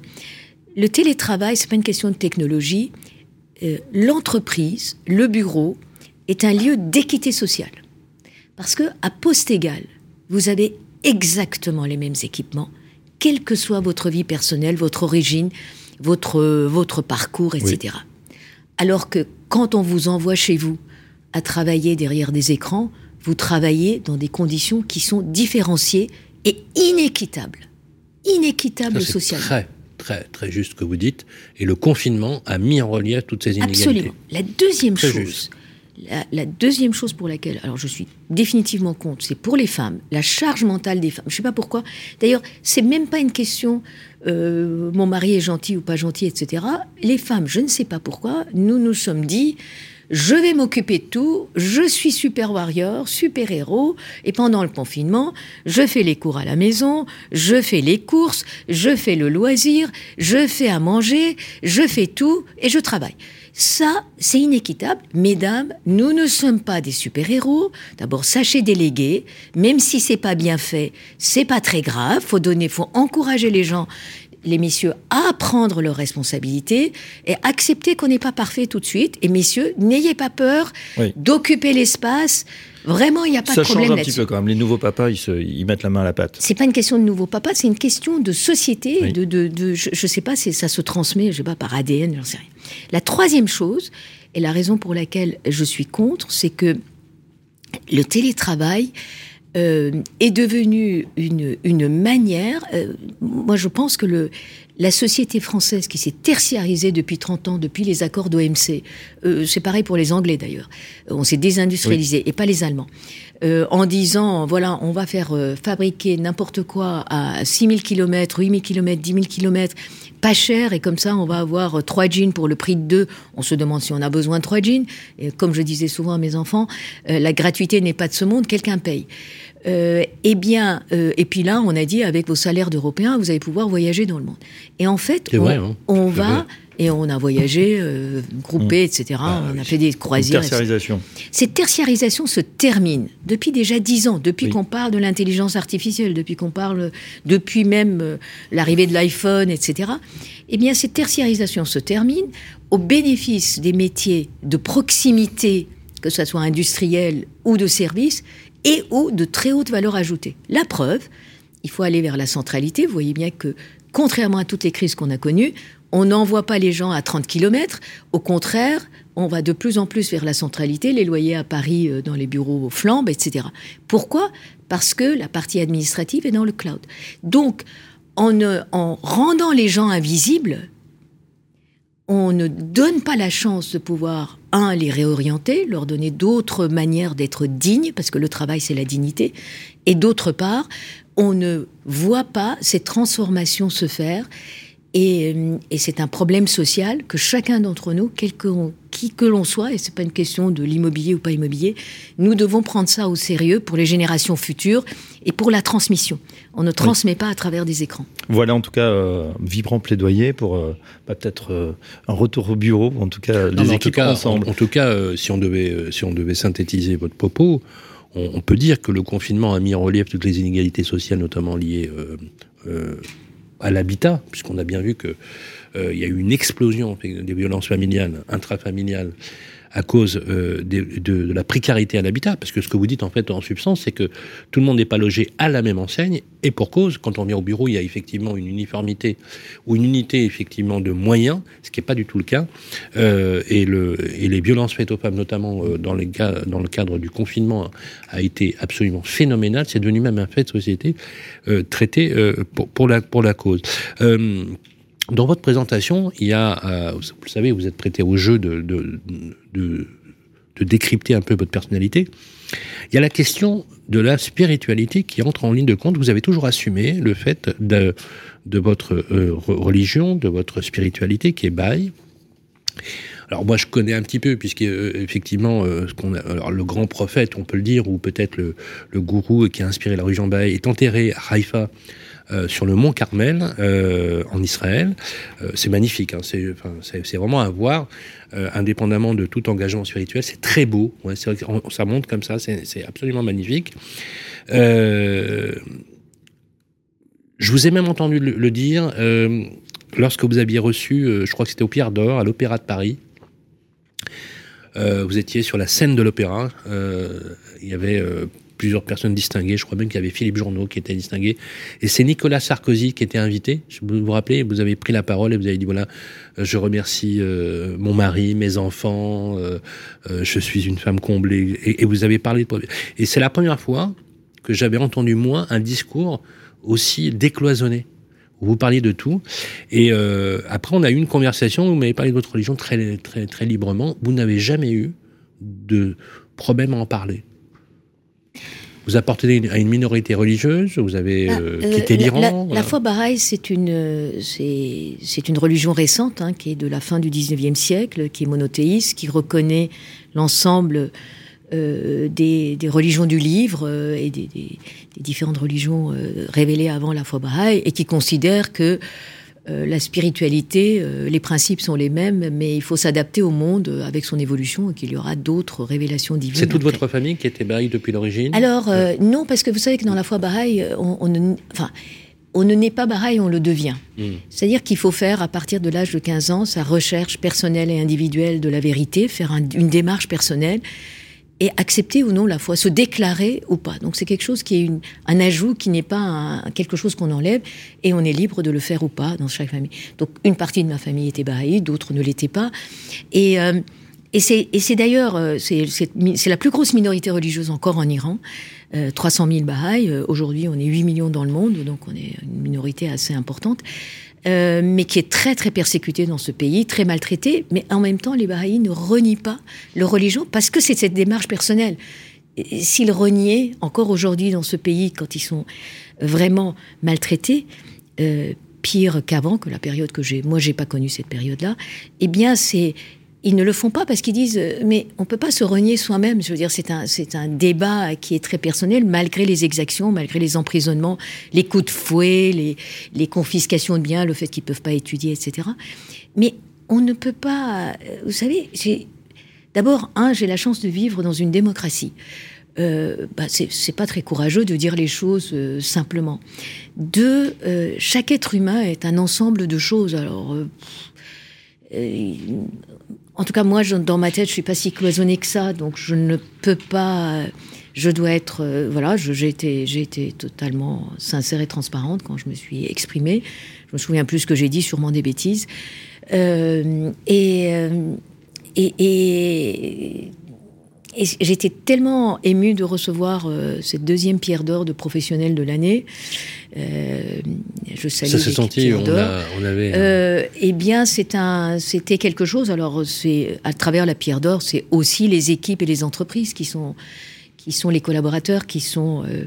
le télétravail, c'est pas une question de technologie. Euh, L'entreprise, le bureau, est un lieu d'équité sociale. Parce que, à poste égal, vous avez exactement les mêmes équipements, quelle que soit votre vie personnelle, votre origine, votre, euh, votre parcours, etc. Alors que quand on vous envoie chez vous à travailler derrière des écrans, vous travaillez dans des conditions qui sont différenciées et inéquitables. Inéquitables Ça, c'est socialement. Très, très, très juste ce que vous dites. Et le confinement a mis en relief toutes ces inégalités. Absolument. La deuxième Très chose, juste. La, deuxième chose pour laquelle, alors je suis définitivement contre, c'est pour les femmes, la charge mentale des femmes. Je ne sais pas pourquoi. D'ailleurs, c'est même pas une question, euh, mon mari est gentil ou pas gentil, etc. Les femmes, je ne sais pas pourquoi, nous nous sommes dit, je vais m'occuper de tout, je suis super warrior, super héros, et pendant le confinement, je fais les cours à la maison, je fais les courses, je fais le loisir, je fais à manger, je fais tout et je travaille. Ça, c'est inéquitable. Mesdames, nous ne sommes pas des super-héros. D'abord, sachez déléguer. Même si c'est pas bien fait, c'est pas très grave. Faut donner, faut encourager les gens. Les messieurs à prendre leurs responsabilités et accepter qu'on n'est pas parfait tout de suite. Et messieurs, n'ayez pas peur Oui. d'occuper l'espace. Vraiment, il n'y a pas Ça de problème change un petit peu quand même. Les nouveaux papas, ils, se, ils mettent la main à la pâte. C'est pas une question de nouveau papa, c'est une question de société, Oui. de, de, de- je, je sais pas, c'est ça se transmet, je sais pas par ADN, j'en sais rien. La troisième chose, et la raison pour laquelle je suis contre, c'est que le télétravail euh, est devenu une, une manière. euh, moi, je pense que le, la société française qui s'est tertiarisée depuis 30 ans, depuis les accords d'OMC, euh, c'est pareil pour les Anglais d'ailleurs, Euh, on s'est désindustrialisé, et pas les Allemands, Euh, en disant, voilà, on va faire euh, fabriquer n'importe quoi à 6000 km, 8000 km, 10 000 km, pas cher, et comme ça, on va avoir euh, trois jeans pour le prix de deux. On se demande si on a besoin de trois jeans. Et comme je disais souvent à mes enfants, la gratuité n'est pas de ce monde, quelqu'un paye. Euh, eh bien, euh, et puis là, on a dit avec vos salaires d'Européens, vous allez pouvoir voyager dans le monde. Et en fait, on, vrai, hein. on va et on a voyagé, euh, groupé, etc. on a fait des croisières. tertiarisation. Cette tertiarisation se termine depuis déjà dix ans, depuis Oui. qu'on parle de l'intelligence artificielle, depuis qu'on parle, depuis même euh, l'arrivée de l'iPhone, etc. Eh bien, cette tertiarisation se termine au bénéfice des métiers de proximité, que ce soit industriel ou de service, et ou de très haute valeur ajoutée. La preuve, il faut aller vers la centralité. Vous voyez bien que, contrairement à toutes les crises qu'on a connues, on n'envoie pas les gens à 30 km. Au contraire, on va de plus en plus vers la centralité. Les loyers à Paris euh, dans les bureaux flambent, etc. Pourquoi? Parce que la partie administrative est dans le cloud. Donc, en, en rendant les gens invisibles, on ne donne pas la chance de pouvoir, un, les réorienter, leur donner d'autres manières d'être dignes, parce que le travail, c'est la dignité, et d'autre part, on ne voit pas ces transformations se faire, et, euh, et c'est un problème social que chacun d'entre nous, quel que, qui que l'on soit, et c'est pas une question de l'immobilier ou pas immobilier, nous devons prendre ça au sérieux pour les générations futures et pour la transmission. On ne transmet pas à travers des écrans. Voilà en tout cas euh, vibrant plaidoyer pour euh, bah, peut-être euh, un retour au bureau, en tout cas Non, les en équipes cas, ensemble. En, en tout cas, euh, si on devait, si on devait synthétiser votre propos, on, on peut dire que le confinement a mis en relief toutes les inégalités sociales, notamment liées à l'habitat, puisqu'on a bien vu que euh, il y a eu une explosion des violences familiales, intrafamiliales, à cause euh, des- de, de la précarité à l'habitat. Parce que ce que vous dites en fait en substance, c'est que tout le monde n'est pas logé à la même enseigne, et pour cause, quand on vient au bureau, il y a effectivement une uniformité ou une unité effectivement de moyens, ce qui n'est pas du tout le cas. Euh, et, le, et les violences faites aux femmes, notamment euh, dans, les cas, dans le cadre du confinement, a été absolument phénoménal. C'est devenu même un fait de société euh, traité euh, pour, pour, la, pour la cause. Euh, dans votre présentation, il y a, euh, vous le savez, vous êtes prêté au jeu de, de, de, de décrypter un peu votre personnalité. Il y a la question de la spiritualité qui entre en ligne de compte. Vous avez toujours assumé le fait de, votre euh, re- religion, de votre spiritualité qui est bail. Alors moi je connais un petit peu puisque euh, effectivement euh, le grand prophète on peut le dire ou peut-être le, gourou qui a inspiré la religion bahaï est enterré à Haïfa euh, sur le mont Carmel euh, en Israël. Euh, c'est magnifique, hein, c'est vraiment à voir, indépendamment de tout engagement spirituel. C'est très beau, ça monte comme ça, c'est absolument magnifique. Je vous ai même entendu le, dire lorsque vous aviez reçu, je crois que c'était au Pierre d'Or, à l'Opéra de Paris. Vous étiez sur la scène de l'opéra. il y avait plusieurs personnes distinguées. Je crois même qu'il y avait Philippe Journeau qui était distingué. Et c'est Nicolas Sarkozy qui était invité. Vous vous rappelez, vous avez pris la parole et vous avez dit voilà, euh, je remercie euh, mon mari, mes enfants, euh, je suis une femme comblée. Et, vous avez parlé de... Et c'est la première fois que j'avais entendu, moi, un discours aussi décloisonné. Vous parliez de tout. Et après, on a eu une conversation où vous m'avez parlé de votre religion très, très, très librement. Vous n'avez jamais eu de problème à en parler. Vous appartenez à une minorité religieuse, vous avez Ah, euh, euh, quitté l'Iran. La, voilà. la foi Bahaï, c'est une, c'est une religion récente hein, qui est de la fin du 19e siècle, qui est monothéiste, qui reconnaît l'ensemble euh, des, des religions du livre euh, et des, des- des différentes religions révélées avant la foi Bahaï et qui considère que euh, la spiritualité, euh, les principes sont les mêmes, mais il faut s'adapter au monde euh, avec son évolution et qu'il y aura d'autres révélations divines. C'est toute après. votre famille qui était baïe depuis l'origine Alors, euh, non, parce que vous savez que dans la foi Bahaï, on, on ne- enfin, on ne naît pas Baha'i, on le devient. Mm. C'est-à-dire qu'il faut faire, à partir de l'âge de 15 ans, sa recherche personnelle et individuelle de la vérité, faire un- une démarche personnelle et accepter ou non la foi, se déclarer ou pas. Donc c'est quelque chose qui est une- un ajout, qui n'est pas un- quelque chose qu'on enlève, et on est libre de le faire ou pas dans chaque famille. Donc une partie de ma famille était Baha'i, d'autres ne l'étaient pas. Et, euh, et c'est d'ailleurs, euh, c'est la plus grosse minorité religieuse encore en Iran. Euh, 300 000 Baha'i. Euh, Aujourd'hui, on est 8 millions dans le monde, donc on est une minorité assez importante. Euh, mais qui est très très persécutée dans ce pays, très maltraitée, mais en même temps les Bahaïs ne renient pas leur religion parce que c'est cette démarche personnelle. S'ils reniaient encore aujourd'hui dans ce pays, quand ils sont vraiment maltraités, euh, pire qu'avant, que la période que j'ai, moi j'ai pas connu cette période-là, eh bien c'est ils ne le font pas parce qu'ils disent euh, mais on peut pas se renier soi-même. Je veux dire c'est un c'est un débat qui est très personnel malgré les exactions, malgré les emprisonnements, les coups de fouet, les les confiscations de biens, le fait qu'ils peuvent pas étudier, etc. Mais on ne peut pas. euh, Vous savez, j'ai d'abord un j'ai la chance de vivre dans une démocratie. Euh, bah, c'est pas très courageux de dire les choses euh, simplement. Deux, euh, chaque être humain est un ensemble de choses. Alors, euh, en tout cas, moi, dans ma tête, je suis pas si cloisonnée que ça, donc je ne peux pas. euh, Je dois être, euh, voilà, j'ai été, été totalement sincère et transparente quand je me suis exprimée. Je me souviens plus ce que j'ai dit, sûrement des bêtises. Euh, et, et, et j'étais tellement émue de recevoir euh, cette deuxième pierre d'or de professionnel de l'année. Euh, je salue Ça s'est senti, on, a- on avait. Euh, eh bien, c'était quelque chose. Alors, c'est à travers la pierre d'or, c'est aussi les équipes et les entreprises qui sont, qui sont les collaborateurs, qui sont, euh,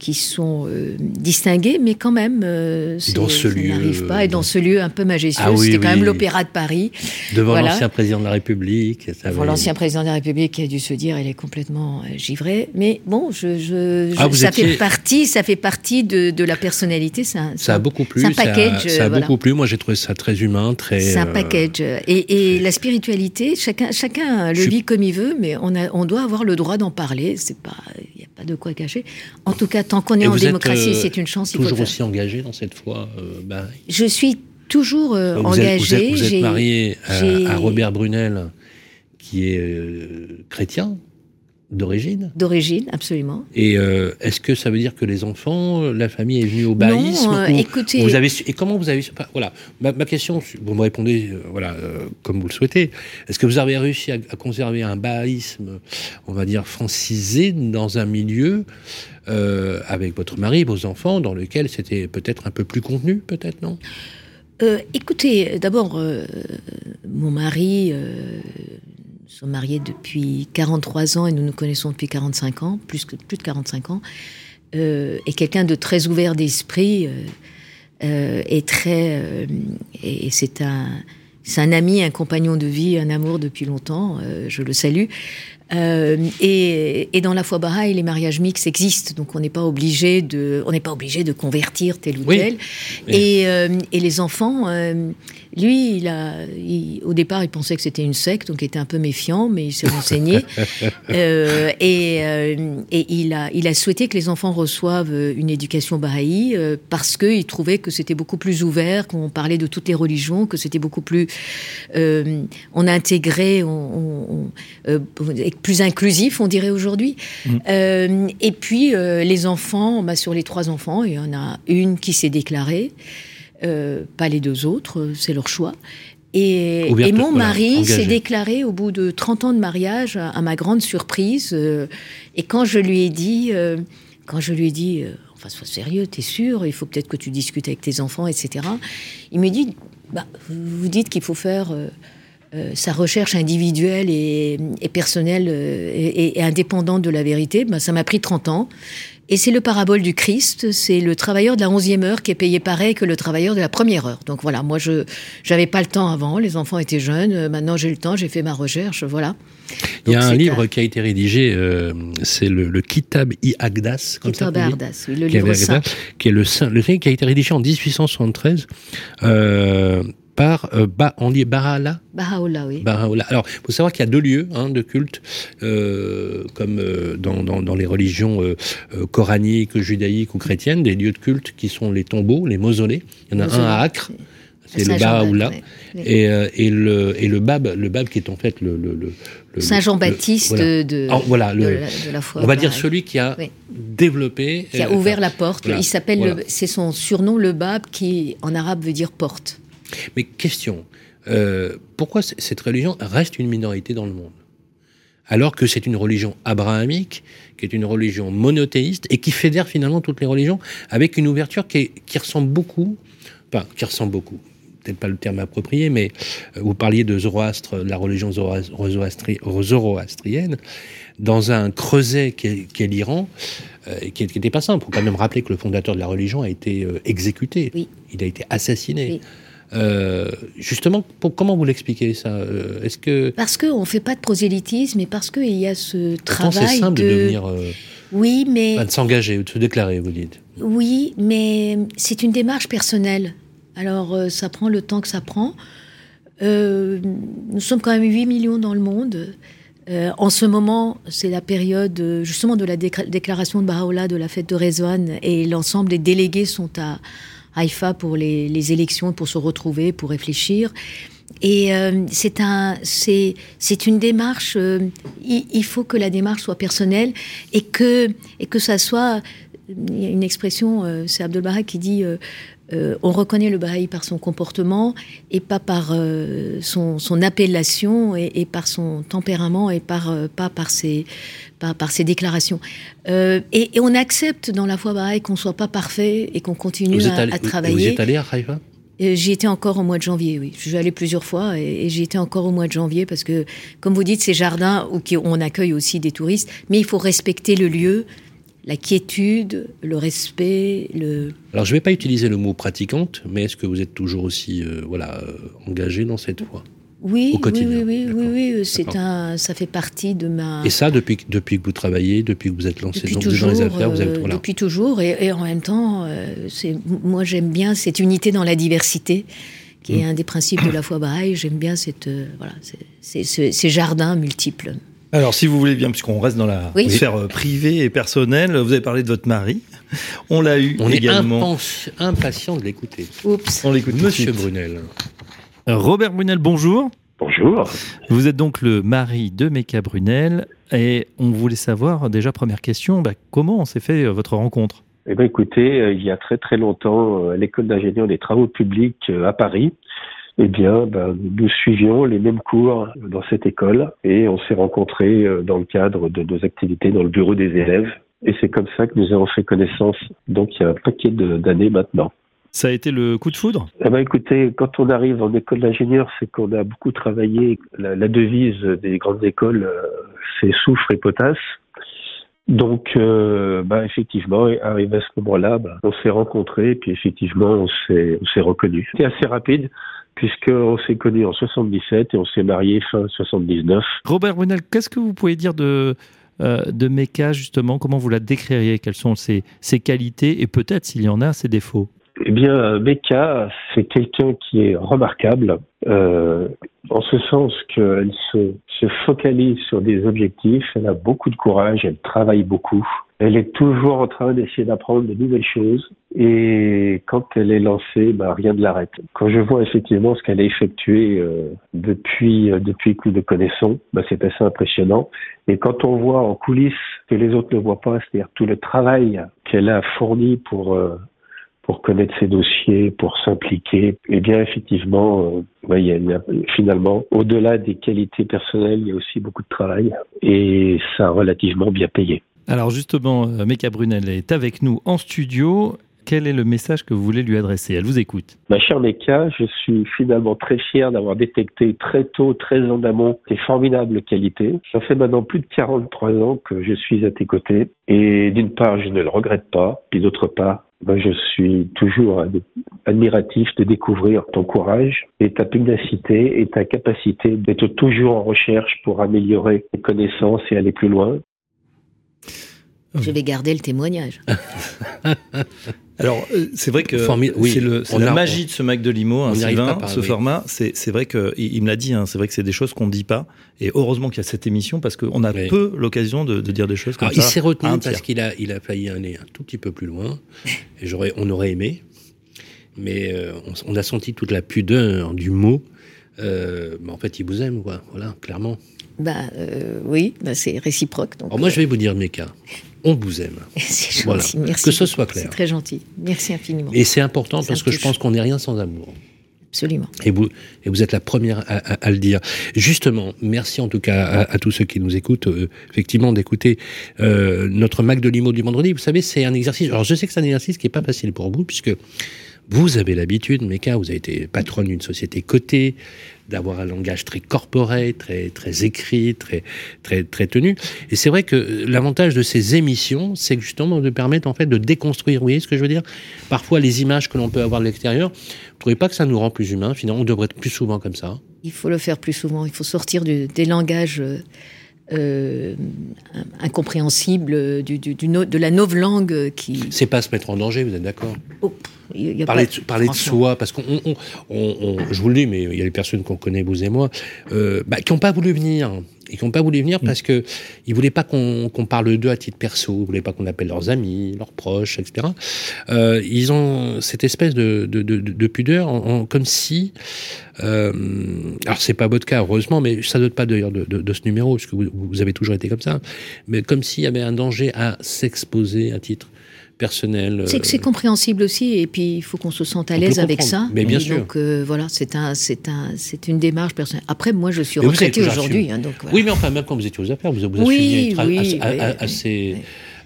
qui sont euh, distingués, mais quand même, euh, Dans ce ça lieu, n'arrive pas. Et dans dans- ce lieu un peu majestueux, Ah oui, c'était quand oui. même l'Opéra de Paris. devant voilà. l'ancien président de la République. ça avait- l'ancien président de la République qui a dû se dire, il est complètement euh, givré. Mais bon, je, je, Ah, je- ça étiez- fait partie, ça fait partie de, de la personnalité. Un, Ça a beaucoup plu. un ça a- package, Ça a, euh, voilà. beaucoup plu. Moi, j'ai trouvé ça très humain, très. C'est un euh, package. Et, et la spiritualité, chacun, chacun le Je vit comme il veut, mais on, a, on doit avoir le droit d'en parler. C'est pas, il n'y a pas de quoi cacher. En tout cas, tant qu'on est en démocratie, euh, c'est une chance. Il faut le Toujours aussi engagé dans cette foi. euh, bah, Je suis toujours euh, vous êtes- vous êtes, marié à, à Robert Brunel, qui est euh, chrétien d'origine. D'origine, absolument. Et euh, est-ce que ça veut dire que les enfants, la famille est venue au baïsme Non, euh, ou- écoutez- vous avez su- et comment vous avez su- voilà ma, ma question vous me répondez euh, voilà euh, comme vous le souhaitez est-ce que vous avez réussi à, à conserver un baïsme on va dire francisé dans un milieu avec votre mari vos enfants dans lequel c'était peut-être un peu plus contenu peut-être non? Écoutez, d'abord, mon mari, nous sommes mariés depuis 43 ans et nous nous connaissons depuis 45 ans, plus, que, plus de 45 ans, euh, est quelqu'un de très ouvert d'esprit euh, euh, et très. et c'est un. C'est un ami, un compagnon de vie, un amour depuis longtemps. je le salue. Euh, et, et dans la foi Baha'i, les mariages mixtes existent, donc on n'est pas obligé de, on n'est pas obligé de convertir tel ou Oui. tel. Et, euh, et les enfants, euh, lui, il a, il- au départ, il pensait que c'était une secte, donc il était un peu méfiant, mais il s'est renseigné. Euh, et euh, et il, a, il a souhaité que les enfants reçoivent euh, une éducation bahaï euh, parce qu'il trouvait que c'était beaucoup plus ouvert, qu'on parlait de toutes les religions, que c'était beaucoup plus. euh, on a intégré, on, on- on- euh, plus inclusif, on dirait aujourd'hui. Euh, et puis, euh, les enfants, bah, sur les trois enfants, il y en a une qui s'est déclarée. Euh, pas les deux autres, c'est leur choix. Et, et mon mari s'est déclaré au bout de 30 ans de mariage, à, à ma grande surprise. et quand je lui ai dit, quand je lui ai dit, enfin, sois sérieux, t'es sûr, il faut peut-être que tu discutes avec tes enfants, etc. Il me dit, bah, vous dites qu'il faut faire euh, sa recherche individuelle et, et personnelle euh, et, et indépendante de la vérité. Bah, ça m'a pris 30 ans. Et c'est le parabole du Christ, c'est le travailleur de la onzième heure qui est payé pareil que le travailleur de la première heure. Donc voilà, moi je j'avais pas le temps avant, les enfants étaient jeunes, euh, maintenant j'ai le temps, j'ai fait ma recherche, voilà. il y a Donc un livre qui a été rédigé euh, c'est le, le Kitab i Agdas comme ça Kitab dit Ardas, oui, le livre saint. qui est le, saint- le qui a été rédigé en 1873 euh, par, euh, ba, on dit oui. Alors, il faut savoir qu'il y a deux lieux hein, de culte, euh, comme euh, dans, dans, dans les religions euh, coraniques, judaïques ou chrétiennes, des lieux de culte qui sont les tombeaux, les mausolées. Il y en a Mausolée, un à Acre, c'est le oui. Et, et, le, et le Bab, le Bab qui est en fait le... le, le- le- Saint Jean-Baptiste voilà. de, Ah, voilà, de la, de la foi. on va dire celui qui a Oui. développé... qui a ouvert la porte. voilà, Il s'appelle, c'est son surnom, le Bab, qui en arabe veut dire porte. Mais question, euh, pourquoi cette religion reste une minorité dans le monde? Alors que c'est une religion abrahamique, qui est une religion monothéiste et qui fédère finalement toutes les religions avec une ouverture qui, est- qui ressemble beaucoup, enfin qui ressemble beaucoup, peut-être pas le terme approprié, mais euh, vous parliez de Zoroastre, de la religion zoroas- zoroastri- zoroastrienne, dans un creuset qui est, l'Iran, euh, qui n'était pas simple. Il faut quand même rappeler que le fondateur de la religion a été euh, exécuté, Oui. il a été assassiné. Oui. Euh, justement, pour- comment vous l'expliquez ça Euh, Est-ce que Parce qu'on ne fait pas de prosélytisme, mais parce qu'il y a ce pourtant travail simple de, de... devenir, euh, Oui, mais... enfin, de s'engager ou de se déclarer, vous dites Oui, mais c'est une démarche personnelle. Alors, ça prend le temps que ça prend. Nous sommes quand même 8 millions dans le monde. Euh, en ce moment, c'est la période euh, justement de la déclaration de Baha'u'llah, de la fête de Rezwan, et l'ensemble des délégués sont à Haïfa pour les, les élections, pour se retrouver, pour réfléchir. Et euh, c'est un, une démarche. euh, il, il faut que la démarche soit personnelle et que et que ça soit. Il y a une expression, euh, c'est Abdel Barak qui dit euh, euh, on reconnaît le Baha'i par son comportement et pas par euh, son, son appellation et, et par son tempérament et par, pas par ses, pas par ses déclarations. Et, et on accepte dans la foi Baha'i qu'on soit pas parfait et qu'on continue à, allé, à vous- vous travailler. êtes allé à Haïfa? J'y étais encore au mois de janvier, oui. Je suis allée plusieurs fois et, et j'y étais encore au mois de janvier parce que, comme vous dites, ces jardins où on accueille aussi des touristes, mais il faut respecter le lieu, la quiétude, le respect, le. Alors, je ne vais pas utiliser le mot pratiquante, mais est-ce que vous êtes toujours aussi euh, voilà, euh, engagé dans cette voie Oui, Au oui, quotidien, oui, oui, oui, oui, euh, c'est un, ça fait partie de ma. Et ça, depuis, que- depuis que vous travaillez, depuis que vous êtes lancé depuis dans, toujours, dans les affaires, vous euh, avez, voilà. depuis toujours, et, et en même temps, euh, c'est, moi j'aime bien cette unité dans la diversité, qui Mm. est un des principes de la foi Baha'i. J'aime bien cette, euh, voilà, ces jardins multiples. Alors, si vous voulez bien, puisqu'on reste dans la Oui. sphère euh, privée et personnelle, vous avez parlé de votre mari. On l'a eu On est également. impens- impatient de l'écouter. Oups. On l'écoute tout de Monsieur suite. Brunel. Euh, Robert Brunel, bonjour. Bonjour. Vous êtes donc le mari de Meka Brunel et on voulait savoir, déjà première question, bah, comment s'est fait euh, votre rencontre? Eh bien, écoutez, euh, il y a très très longtemps, euh, à l'école d'ingénieur des travaux publics euh, à Paris, eh bien, ben, nous suivions les mêmes cours dans cette école et on s'est rencontrés euh, dans le cadre de nos activités dans le bureau des élèves. Et c'est comme ça que nous avons fait connaissance, donc il y a un paquet d'années maintenant. Ça a été le coup de foudre? Eh ben, écoutez, quand on arrive en école d'ingénieur, c'est qu'on a beaucoup travaillé. La, la devise des grandes écoles, euh, c'est soufre et potasse. Donc, euh, bah, effectivement, arrivé à ce moment-là, bah, on s'est rencontrés, puis effectivement, on s'est reconnus. C'était assez rapide, puisqu'on s'est connus en 77 et on s'est mariés fin 79. Robert Brunel, qu'est-ce que vous pouvez dire de, euh, de justement? Comment vous la décririez? Quelles sont ses, ses qualités? Et peut-être, s'il y en a, ses défauts? Eh bien, Becca, c'est quelqu'un qui est remarquable, euh, en ce sens qu'elle se, se focalise sur des objectifs, elle a beaucoup de courage, elle travaille beaucoup, elle est toujours en train d'essayer d'apprendre de nouvelles choses, et quand elle est lancée, bah, rien ne l'arrête. Quand je vois effectivement ce qu'elle a effectué euh, depuis, euh, depuis que nous le connaissons, bah, c'est assez impressionnant. Et quand on voit en coulisses que les autres ne voient pas, c'est-à-dire tout le travail qu'elle a fourni pour euh, pour connaître ses dossiers, pour s'impliquer, eh bien effectivement, euh, ouais, il y a, il y a- finalement, au-delà des qualités personnelles, il y a aussi beaucoup de travail et ça a relativement bien payé. Alors justement, euh, Meka Brunel est avec nous en studio. Quel est le message que vous voulez lui adresser? Elle vous écoute. Ma chère Meka, je suis finalement très fier d'avoir détecté très tôt, très en amont, tes formidables qualités. Ça fait maintenant plus de 43 ans que je suis à tes côtés et d'une part, je ne le regrette pas, puis d'autre part, ben, je suis toujours ad- admiratif de découvrir ton courage et ta pugnacité et ta capacité d'être toujours en recherche pour améliorer tes connaissances et aller plus loin. Je vais garder le témoignage. Alors, euh, c'est vrai que Formi- oui, c'est le- c'est on la a- magie de ce Mac de Limo, hein, Sylvain, pas ce oui. format. C'est c'est vrai que il, il me l'a dit. hein, c'est vrai que c'est des choses qu'on ne dit pas. Et heureusement qu'il y a cette émission parce qu'on a Oui. peu l'occasion de, de dire des choses comme Alors, il ça. s'est retenu parce qu'il a, il a failli aller un tout petit peu plus loin. Et j'aurais, on aurait aimé. Mais euh, on, on a senti toute la pudeur du mot. Euh, mais en fait, il vous aime, quoi. Voilà, clairement. Bah euh, oui, bah, c'est réciproque. Donc, Alors moi, je vais vous dire, Meka, on vous aime. c'est gentil, Voilà. merci. Que ce soit clair. C'est très gentil. Merci infiniment. Et c'est important parce que je pense qu'on n'est rien sans amour. Absolument. Et vous, et vous êtes la première à, à- à le dire. Justement, merci en tout cas à, à tous ceux qui nous écoutent, euh, effectivement, d'écouter euh, notre Mac de Limo du vendredi. Vous savez, c'est un exercice. Alors, je sais que c'est un exercice qui est pas facile pour vous, puisque vous avez l'habitude, Meka, vous avez été patronne d'une société cotée, d'avoir un langage très corporel, très très écrit, très très très tenu. Et c'est vrai que l'avantage de ces émissions, c'est justement de permettre en fait de déconstruire. Vous voyez ce que je veux dire? Parfois, les images que l'on peut avoir de l'extérieur, vous trouvez pas que ça nous rend plus humains Finalement, on devrait être plus souvent comme ça. Il faut le faire plus souvent. Il faut sortir du- des langages euh, euh, incompréhensibles, du, du- du no- de la novlangue qui. C'est pas se mettre en danger, vous êtes d'accord? Oh, y a Parler, pas- de, parler de soi, parce qu'on, on- on- on- je vous le dis, mais il y a des personnes qu'on connaît, vous et moi, euh, bah, qui n'ont pas voulu venir. Et qui n'ont pas voulu venir parce que ils voulaient pas qu'on qu'on parle d'eux à titre perso, ils voulaient pas qu'on appelle leurs amis, leurs proches, etc. Euh, ils ont cette espèce de, de, de, de pudeur, en, en- comme si, euh, alors c'est pas votre cas heureusement, mais ça dote pas d'ailleurs de, de, de ce numéro, parce que vous, vous avez toujours été comme ça, mais comme s'il y avait un danger à s'exposer à titre personnel. C'est que c'est euh, compréhensible aussi, et puis il faut qu'on se sente à l'aise avec ça. mais bien Et sûr. Donc euh, voilà, c'est un, c'est un, c'est une démarche personnelle. Après, moi, je suis Mais toujours aujourd'hui, hein, donc voilà. Oui, mais enfin, même quand vous étiez aux affaires, vous, vous Oui, assumiez oui, assez, oui, assez,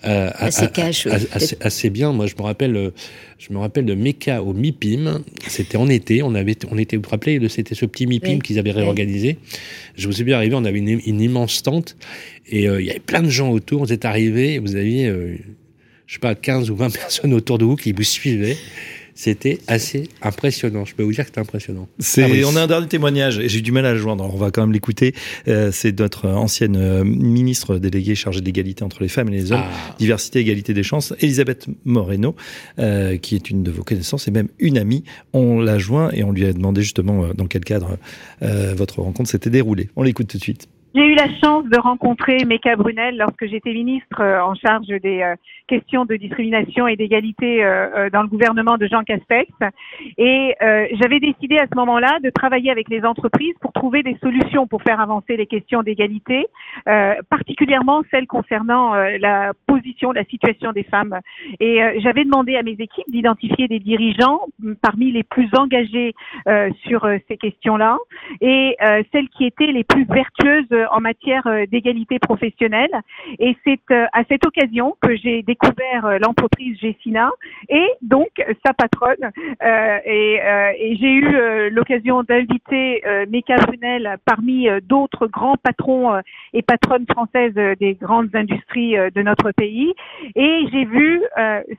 euh, Assez cash, assez, assez bien. Moi, je me rappelle, euh, je me rappelle de Meka au MIPIM. C'était en été. On avait, on était, vous vous rappelez, c'était ce petit MIPIM Oui. qu'ils avaient Oui. réorganisé. Je vous ai vu arriver. On avait une, une immense tente et euh, il y avait plein de gens autour. Vous êtes arrivés. et Vous aviez, euh, je sais pas, 15 ou 20 personnes autour de vous qui vous suivaient. C'était assez impressionnant. Je peux vous dire que c'était impressionnant. C'est, Ah oui. on a un dernier témoignage et j'ai eu du mal à le joindre. On va quand même l'écouter. Euh, c'est notre ancienne euh, ministre déléguée chargée de l'égalité entre les femmes et les hommes, Ah. diversité, égalité des chances, Elisabeth Moreno, euh, qui est une de vos connaissances et même une amie. On l'a joint et on lui a demandé justement dans quel cadre votre rencontre s'était déroulée. On l'écoute tout de suite. J'ai eu la chance de rencontrer Meka Brunel lorsque j'étais ministre euh, en charge des euh, questions de discrimination et d'égalité euh, dans le gouvernement de Jean Castex. Et j'avais décidé à ce moment-là de travailler avec les entreprises pour trouver des solutions pour faire avancer les questions d'égalité, particulièrement celles concernant la position, la situation des femmes. Et j'avais demandé à mes équipes d'identifier des dirigeants m, parmi les plus engagés sur ces questions-là et celles qui étaient les plus vertueuses en matière euh, d'égalité professionnelle. Et c'est euh, à cette occasion que j'ai découvert euh, l'entreprise Gessina et donc sa patronne. Et et j'ai eu l'occasion d'inviter Meka Brunel parmi d'autres grands patrons et patronnes françaises des grandes industries de notre pays. Et j'ai vu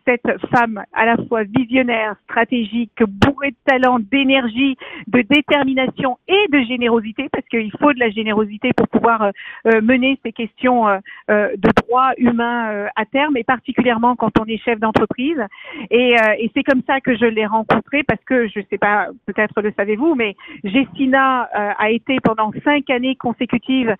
cette femme à la fois visionnaire, stratégique, bourrée de talent, d'énergie, de détermination et de générosité, parce qu'il faut de la générosité pour pouvoir euh, euh, mener ces questions euh, de droits humains à terme, et particulièrement quand on est chef d'entreprise. Et, c'est comme ça que je l'ai rencontrée, parce que je ne sais pas, peut-être le savez-vous, mais Gessina a été pendant cinq années consécutives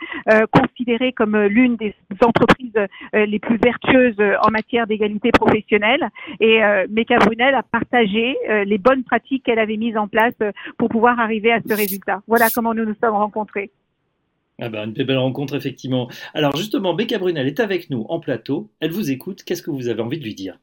considérée comme l'une des entreprises les plus vertueuses en matière d'égalité professionnelle. Et Meka Brunel a partagé les bonnes pratiques qu'elle avait mises en place pour pouvoir arriver à ce résultat. Voilà comment nous nous sommes rencontrés. Ah ben, une belle rencontre, effectivement. Alors justement, Becca Brunel est avec nous en plateau. Elle vous écoute. Qu'est-ce que vous avez envie de lui dire?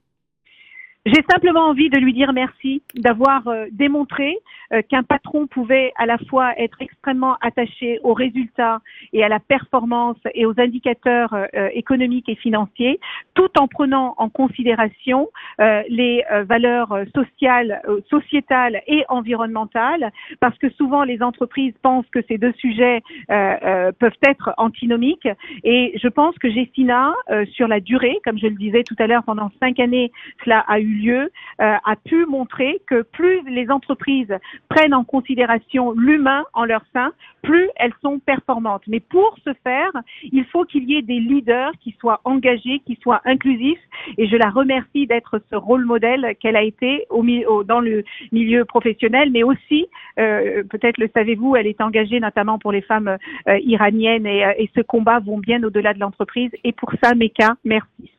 J'ai simplement envie de lui dire merci d'avoir euh, démontré euh, qu'un patron pouvait à la fois être extrêmement attaché aux résultats et à la performance et aux indicateurs euh, économiques et financiers, tout en prenant en considération les valeurs sociales, sociétales et environnementales, parce que souvent les entreprises pensent que ces deux sujets peuvent être antinomiques. Et je pense que Gessina, sur la durée, comme je le disais tout à l'heure, pendant cinq années, cela a eu eu lieu euh, a pu montrer que plus les entreprises prennent en considération l'humain en leur sein, plus elles sont performantes. Mais pour ce faire, il faut qu'il y ait des leaders qui soient engagés, qui soient inclusifs. Et je la remercie d'être ce rôle modèle qu'elle a été au, dans le milieu professionnel, mais aussi, euh, peut-être le savez-vous, elle est engagée notamment pour les femmes euh, iraniennes et, et ce combat vont bien au-delà de l'entreprise. Et pour ça, Meka, merci.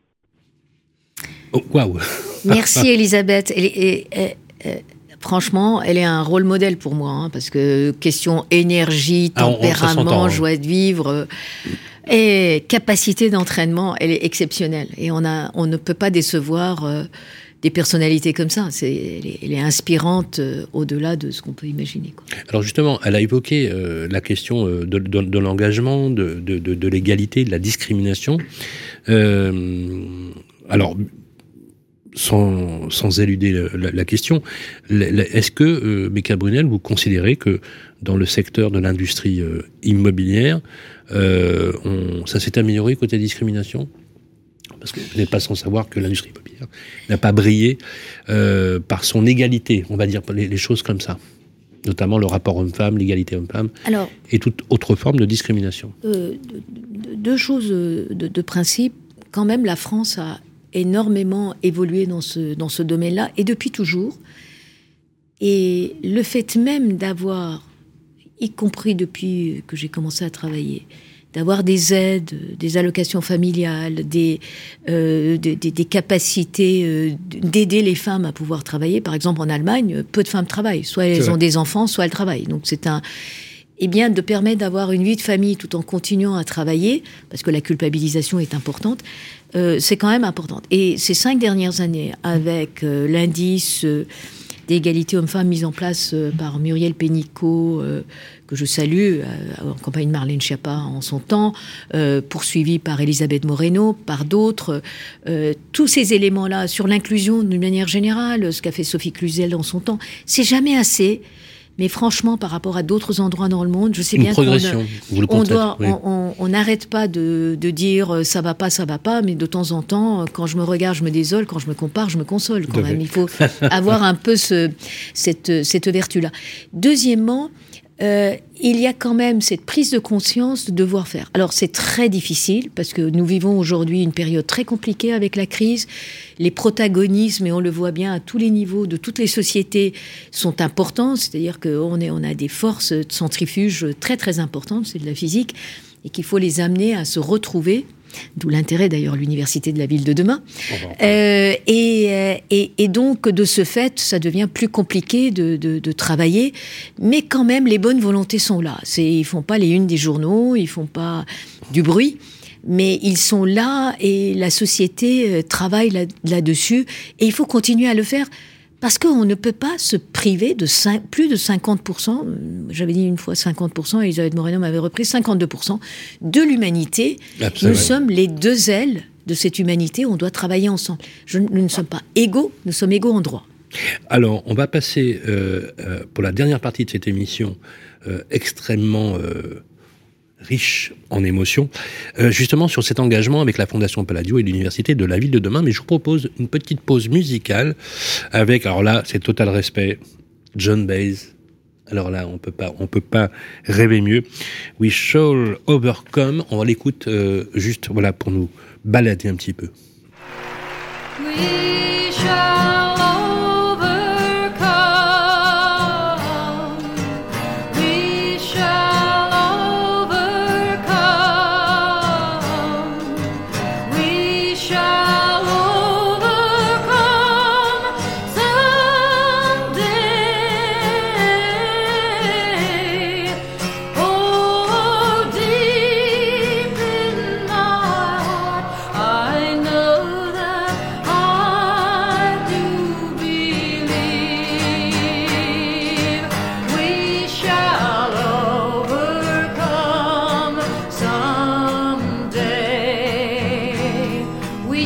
Oh, Waouh Merci Elisabeth. Et, et- et- et- franchement, elle est un rôle modèle pour moi, hein, parce que question énergie, Ah, tempérament, hein. joie de vivre euh, et capacité d'entraînement, elle est exceptionnelle. Et on, a, on ne peut pas décevoir euh, des personnalités comme ça. C'est, elle, est, elle est inspirante euh, au-delà de ce qu'on peut imaginer. quoi. Alors justement, elle a évoqué la question de, de- de l'engagement, de, de- l'égalité, de la discrimination. Alors, sans, sans éluder la, la question, est-ce que, euh, Becca Brunel, vous considérez que dans le secteur de l'industrie euh, immobilière, euh, on- ça s'est amélioré côté discrimination? Parce que vous n'êtes pas sans savoir que l'industrie immobilière n'a pas brillé euh, par son égalité, on va dire les, les choses comme ça. Notamment le rapport homme-femme, l'égalité homme-femme, et toute autre forme de discrimination. Euh, de- de- deux choses de, de principe. Quand même, la France a énormément évolué dans ce, dans ce domaine-là, et depuis toujours. Et le fait même d'avoir, y compris depuis que j'ai commencé à travailler, d'avoir des aides, des allocations familiales, des, euh, des, des- des capacités euh, d'aider les femmes à pouvoir travailler. Par exemple, en Allemagne, peu de femmes travaillent. Soit elles ont des enfants, soit elles travaillent. Donc c'est un, eh bien, de permettre d'avoir une vie de famille tout en continuant à travailler, parce que la culpabilisation est importante, euh, c'est quand même important. Et ces cinq dernières années, avec euh, l'indice euh, d'égalité hommes-femmes mis en place par Muriel Pénicaud, que je salue, en compagnie de Marlène Schiappa en son temps, poursuivi par Elisabeth Moreno, par d'autres, tous ces éléments-là sur l'inclusion d'une manière générale, ce qu'a fait Sophie Cluzel dans son temps, c'est jamais assez. Mais franchement, par rapport à d'autres endroits dans le monde, je sais Une bien qu'on le on constatez, doit, oui. on- n'arrête pas de, de dire euh, ça va pas, ça va pas, mais de temps en temps, euh, quand je me regarde, je me désole, quand je me compare, je me console quand même. fait. Il faut avoir un peu ce, cette, cette vertu-là. Deuxièmement, euh, il y a quand même cette prise de conscience de devoir faire. Alors c'est très difficile parce que nous vivons aujourd'hui une période très compliquée avec la crise. Les protagonismes, et on le voit bien à tous les niveaux de toutes les sociétés, sont importants. C'est-à-dire qu'on on a des forces de centrifuge très très importantes, c'est de la physique, et qu'il faut les amener à se retrouver. D'où l'intérêt d'ailleurs de l'université de la ville de demain. Euh, et, euh, et, et donc, de ce fait, ça devient plus compliqué de, de, de travailler. Mais quand même, les bonnes volontés sont là. C'est, ils font pas les unes des journaux, ils font pas du bruit. Mais ils sont là et la société euh, travaille là- là-dessus. Et il faut continuer à le faire parce qu'on ne peut pas se priver de plus de 50%, euh, j'avais dit une fois 50%, Elisabeth Moreno m'avait repris 52% de l'humanité. Nous sommes les deux ailes de cette humanité, on doit travailler ensemble. Je- nous ne sommes pas égaux, nous sommes égaux en droit. Alors, on va passer euh, euh, pour la dernière partie de cette émission euh, extrêmement riche en émotions, euh, justement sur cet engagement avec la Fondation Palladio et l'Université de la Ville de demain. Mais je vous propose une petite pause musicale avec, alors là, c'est total respect, John Baez. Alors là, on peut pas, on peut pas rêver mieux. We shall overcome. On l'écoute euh, juste, voilà, pour nous balader un petit peu. We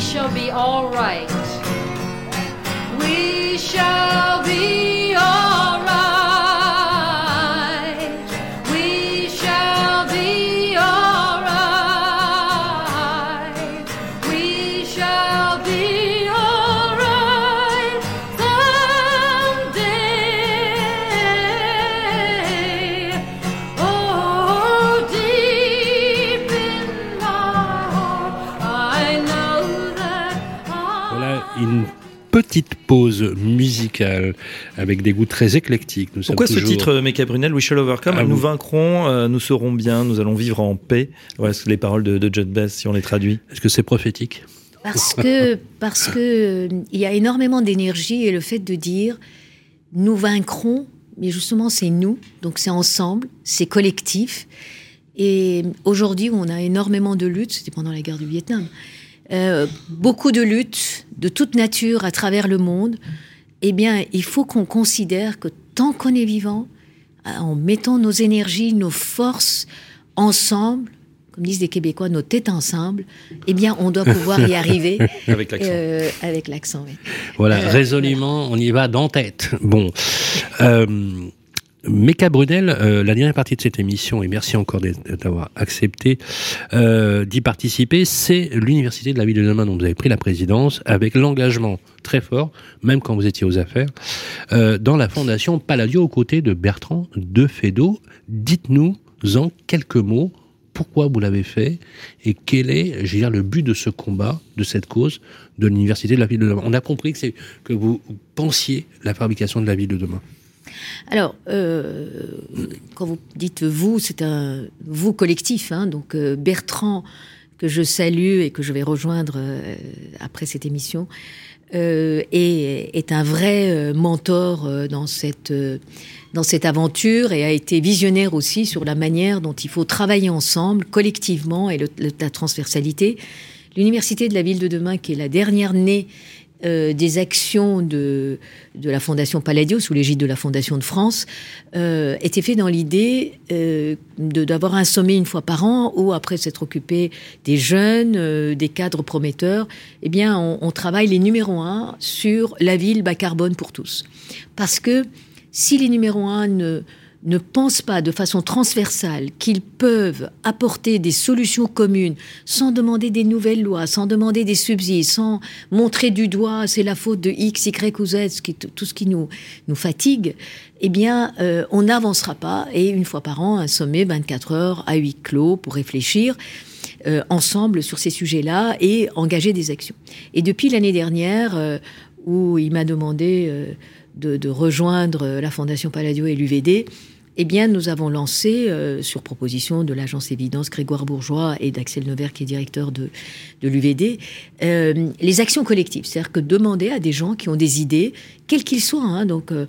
shall be all right. Pause musicale avec des goûts très éclectiques. Nous Pourquoi ce titre, euh, Mecca Brunel, We Shall Overcome Ah, Nous vaincrons, euh, nous serons bien, nous allons vivre en paix. Voilà les paroles de, de Judd Best, si on les traduit. Est-ce que c'est prophétique? Parce que, parce que euh, il y a énormément d'énergie et le fait de dire nous vaincrons, mais justement c'est nous, donc c'est ensemble, c'est collectif. Et aujourd'hui, on a énormément de luttes, c'était pendant la guerre du Vietnam, euh, beaucoup de luttes de toute nature à travers le monde. Eh bien, il faut qu'on considère que tant qu'on est vivant, euh, en mettant nos énergies, nos forces ensemble, comme disent les Québécois, nos têtes ensemble, eh bien, on doit pouvoir y arriver. Avec l'accent. Euh, avec l'accent, oui. Voilà, Euh, résolument, on y va dans tête. Bon. Mecca Brunel, euh, la dernière partie de cette émission, et merci encore d'avoir accepté euh, d'y participer, c'est l'Université de la ville de demain dont vous avez pris la présidence, avec l'engagement très fort, même quand vous étiez aux affaires, euh, dans la fondation Palladio aux côtés de Bertrand de Fédot. Dites-nous en quelques mots pourquoi vous l'avez fait et quel est, je dire, le but de ce combat, de cette cause de l'université de la ville de demain. On a compris que que vous pensiez la fabrication de la ville de demain. Alors, euh, quand vous dites vous, c'est un vous collectif. hein, donc euh, Bertrand, que je salue et que je vais rejoindre euh, après cette émission, euh, est, un vrai mentor dans cette dans cette aventure et a été visionnaire aussi sur la manière dont il faut travailler ensemble, collectivement, et la transversalité. L'Université de la ville de demain, qui est la dernière née euh, des actions de, de la Fondation Palladio, sous l'égide de la Fondation de France, euh, était fait dans l'idée euh, d'avoir un sommet une fois par an où, après s'être occupé des jeunes, euh, des cadres prometteurs, eh bien, on, on travaille les numéros un sur la ville bas carbone pour tous. Parce que si les numéros un ne, ne pensent pas de façon transversale qu'ils peuvent apporter des solutions communes sans demander des nouvelles lois, sans demander des subsides, sans montrer du doigt c'est la faute de X, Y ou Z, tout ce qui nous, fatigue, eh bien, euh, on n'avancera pas. Et une fois par an, un sommet 24 heures à huis clos pour réfléchir euh, ensemble sur ces sujets-là et engager des actions. Et depuis l'année dernière, euh, où il m'a demandé de, de rejoindre la Fondation Palladio et l'UVD, eh bien, nous avons lancé, euh, sur proposition de l'agence Évidence Grégoire Bourgeois et d'Axel Nevers, qui est directeur de, l'UVD, euh, les actions collectives. C'est-à-dire que demander à des gens qui ont des idées, quelles qu'ils soient, hein, donc euh,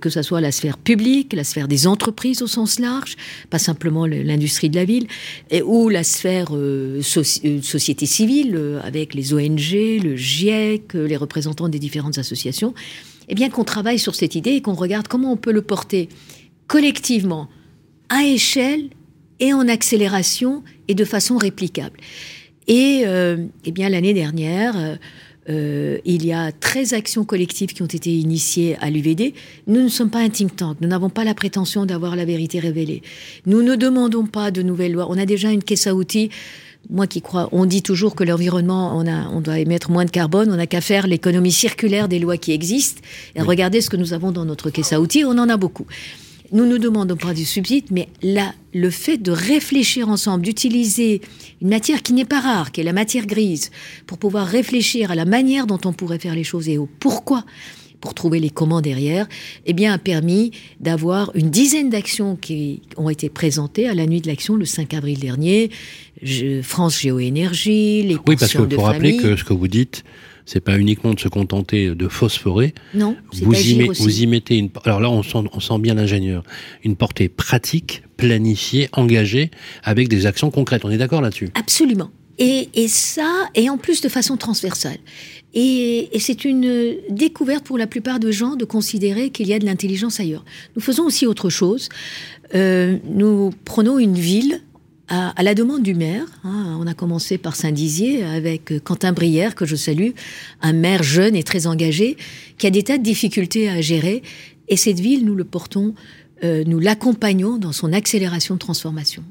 que ce soit la sphère publique, la sphère des entreprises au sens large, pas simplement le- l'industrie de la ville, et, ou la sphère soci- société civile, avec les ONG, le GIEC, les représentants des différentes associations, eh bien qu'on travaille sur cette idée et qu'on regarde comment on peut le porter collectivement, à échelle et en accélération et de façon réplicable. Et euh, eh bien l'année dernière, euh, euh, il y a 13 actions collectives qui ont été initiées à l'UVD. Nous ne sommes pas un think tank, nous n'avons pas la prétention d'avoir la vérité révélée. Nous ne demandons pas de nouvelles lois. On a déjà une caisse à outils. Moi qui crois, on dit toujours que l'environnement, on, a, on doit émettre moins de carbone, on n'a qu'à faire l'économie circulaire des lois qui existent et regarder ce que nous avons dans notre caisse à outils, on en a beaucoup. Nous ne demandons pas du subside, mais là, le fait de réfléchir ensemble, d'utiliser une matière qui n'est pas rare, qui est la matière grise, pour pouvoir réfléchir à la manière dont on pourrait faire les choses et au pourquoi, pour trouver les comment derrière, eh bien, a permis d'avoir une dizaine d'actions qui ont été présentées à la nuit de l'action le 5 avril dernier. Je- France Géoénergie, les Oui, parce de faut rappeler que ce que vous dites, c'est pas uniquement de se contenter de phosphorer. Non, Vous y, met- vous y mettez une. Alors là, on sent, on sent bien l'ingénieur. Une portée pratique, planifiée, engagée, avec des actions concrètes. On est d'accord là-dessus? Absolument. Et, et ça, et en plus de façon transversale. Et, et c'est une découverte pour la plupart de gens de considérer qu'il y a de l'intelligence ailleurs. Nous faisons aussi autre chose. Euh, nous prenons une ville à, à la demande du maire. hein. on a commencé par Saint-Dizier avec euh, Quentin Brière, que je salue, un maire jeune et très engagé, qui a des tas de difficultés à gérer. Et cette ville, nous le portons, euh, nous l'accompagnons dans son accélération de transformation.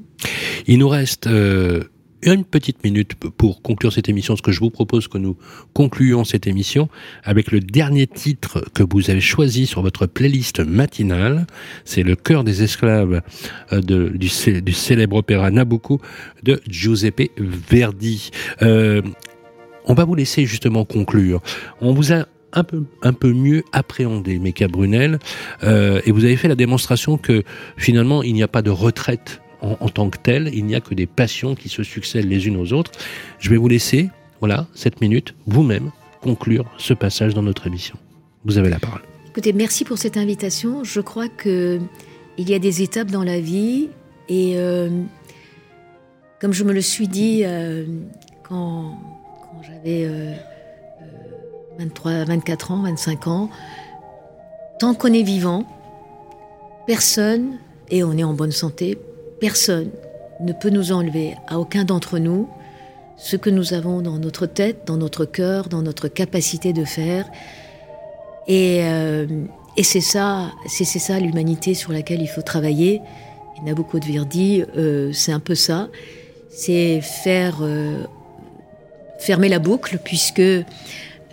Il nous reste euh, une petite minute pour conclure cette émission. Ce que je vous propose que nous concluions cette émission avec le dernier titre que vous avez choisi sur votre playlist matinale. C'est Le cœur des esclaves euh, du, cé- du célèbre opéra Nabucco de Giuseppe Verdi. Euh, on va vous laisser justement conclure. On vous a un peu, mieux appréhender Meka Brunel. Euh, et vous avez fait la démonstration que finalement, il n'y a pas de retraite en, tant que telle, il n'y a que des passions qui se succèdent les unes aux autres. Je vais vous laisser, voilà, cette minute, vous-même, conclure ce passage dans notre émission. Vous avez la parole. Écoutez, merci pour cette invitation. Je crois que il y a des étapes dans la vie et euh, comme je me le suis dit euh, quand, j'avais euh, euh, 23, 24 ans, 25 ans, tant qu'on est vivant, personne, et on est en bonne santé, personne ne peut nous enlever à aucun d'entre nous ce que nous avons dans notre tête, dans notre cœur, dans notre capacité de faire. Et, euh, c'est ça, c'est ça l'humanité sur laquelle il faut travailler. Nabucodonosor dit, euh, c'est un peu ça, c'est faire euh, fermer la boucle, puisque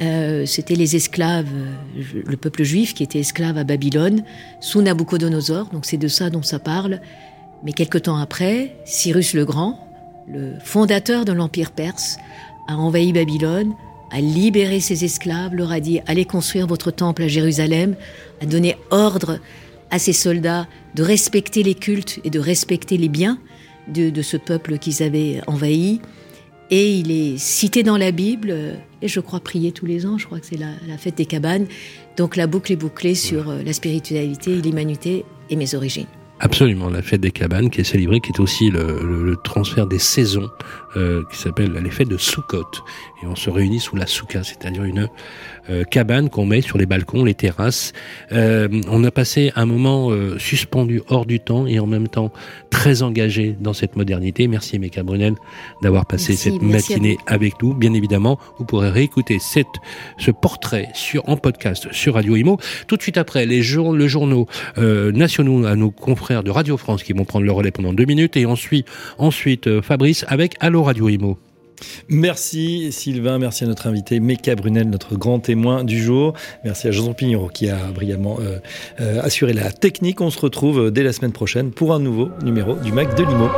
euh, c'était les esclaves, le peuple juif qui était esclave à Babylone sous Nabucodonosor. Donc c'est de ça dont ça parle. Mais quelque temps après, Cyrus le Grand, le fondateur de l'empire perse, a envahi Babylone, a libéré ses esclaves, leur a dit allez construire votre temple à Jérusalem, a donné ordre à ses soldats de respecter les cultes et de respecter les biens de, de ce peuple qu'ils avaient envahi. Et il est cité dans la Bible, euh, et je crois prier tous les ans, je crois que c'est la, la fête des cabanes. Donc la boucle est bouclée sur euh, la spiritualité, l'humanité et mes origines. Absolument, la fête des cabanes qui est célébrée, qui est aussi le, transfert des saisons, euh, qui s'appelle les fêtes de Sukkot. Et on se réunit sous la souka, c'est-à-dire une euh, cabane qu'on met sur les balcons, les terrasses. Euh, on a passé un moment euh, suspendu hors du temps et en même temps très engagé dans cette modernité. Merci Meka Brunel d'avoir passé Merci, cette merci matinée avec nous. Bien évidemment, vous pourrez réécouter cette, ce portrait sur, en podcast sur Radio Imo. Tout de suite après, les jour, le journaux euh, nationaux à nos confrères de Radio France qui vont prendre le relais pendant deux minutes et ensuite, ensuite Fabrice avec Allo Radio Imo. Merci Sylvain, merci à notre invité Meka Brunel, notre grand témoin du jour. Merci à Jean Pignero qui a brillamment euh, euh, assuré la technique. On se retrouve euh, dès la semaine prochaine pour un nouveau numéro du Mac de Limo.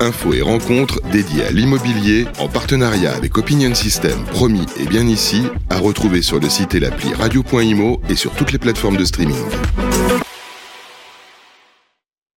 Info et rencontre dédiée à l'immobilier en partenariat avec Opinion System, promis et bien ici, à retrouver sur le site et l'appli radio.imo et sur toutes les plateformes de streaming.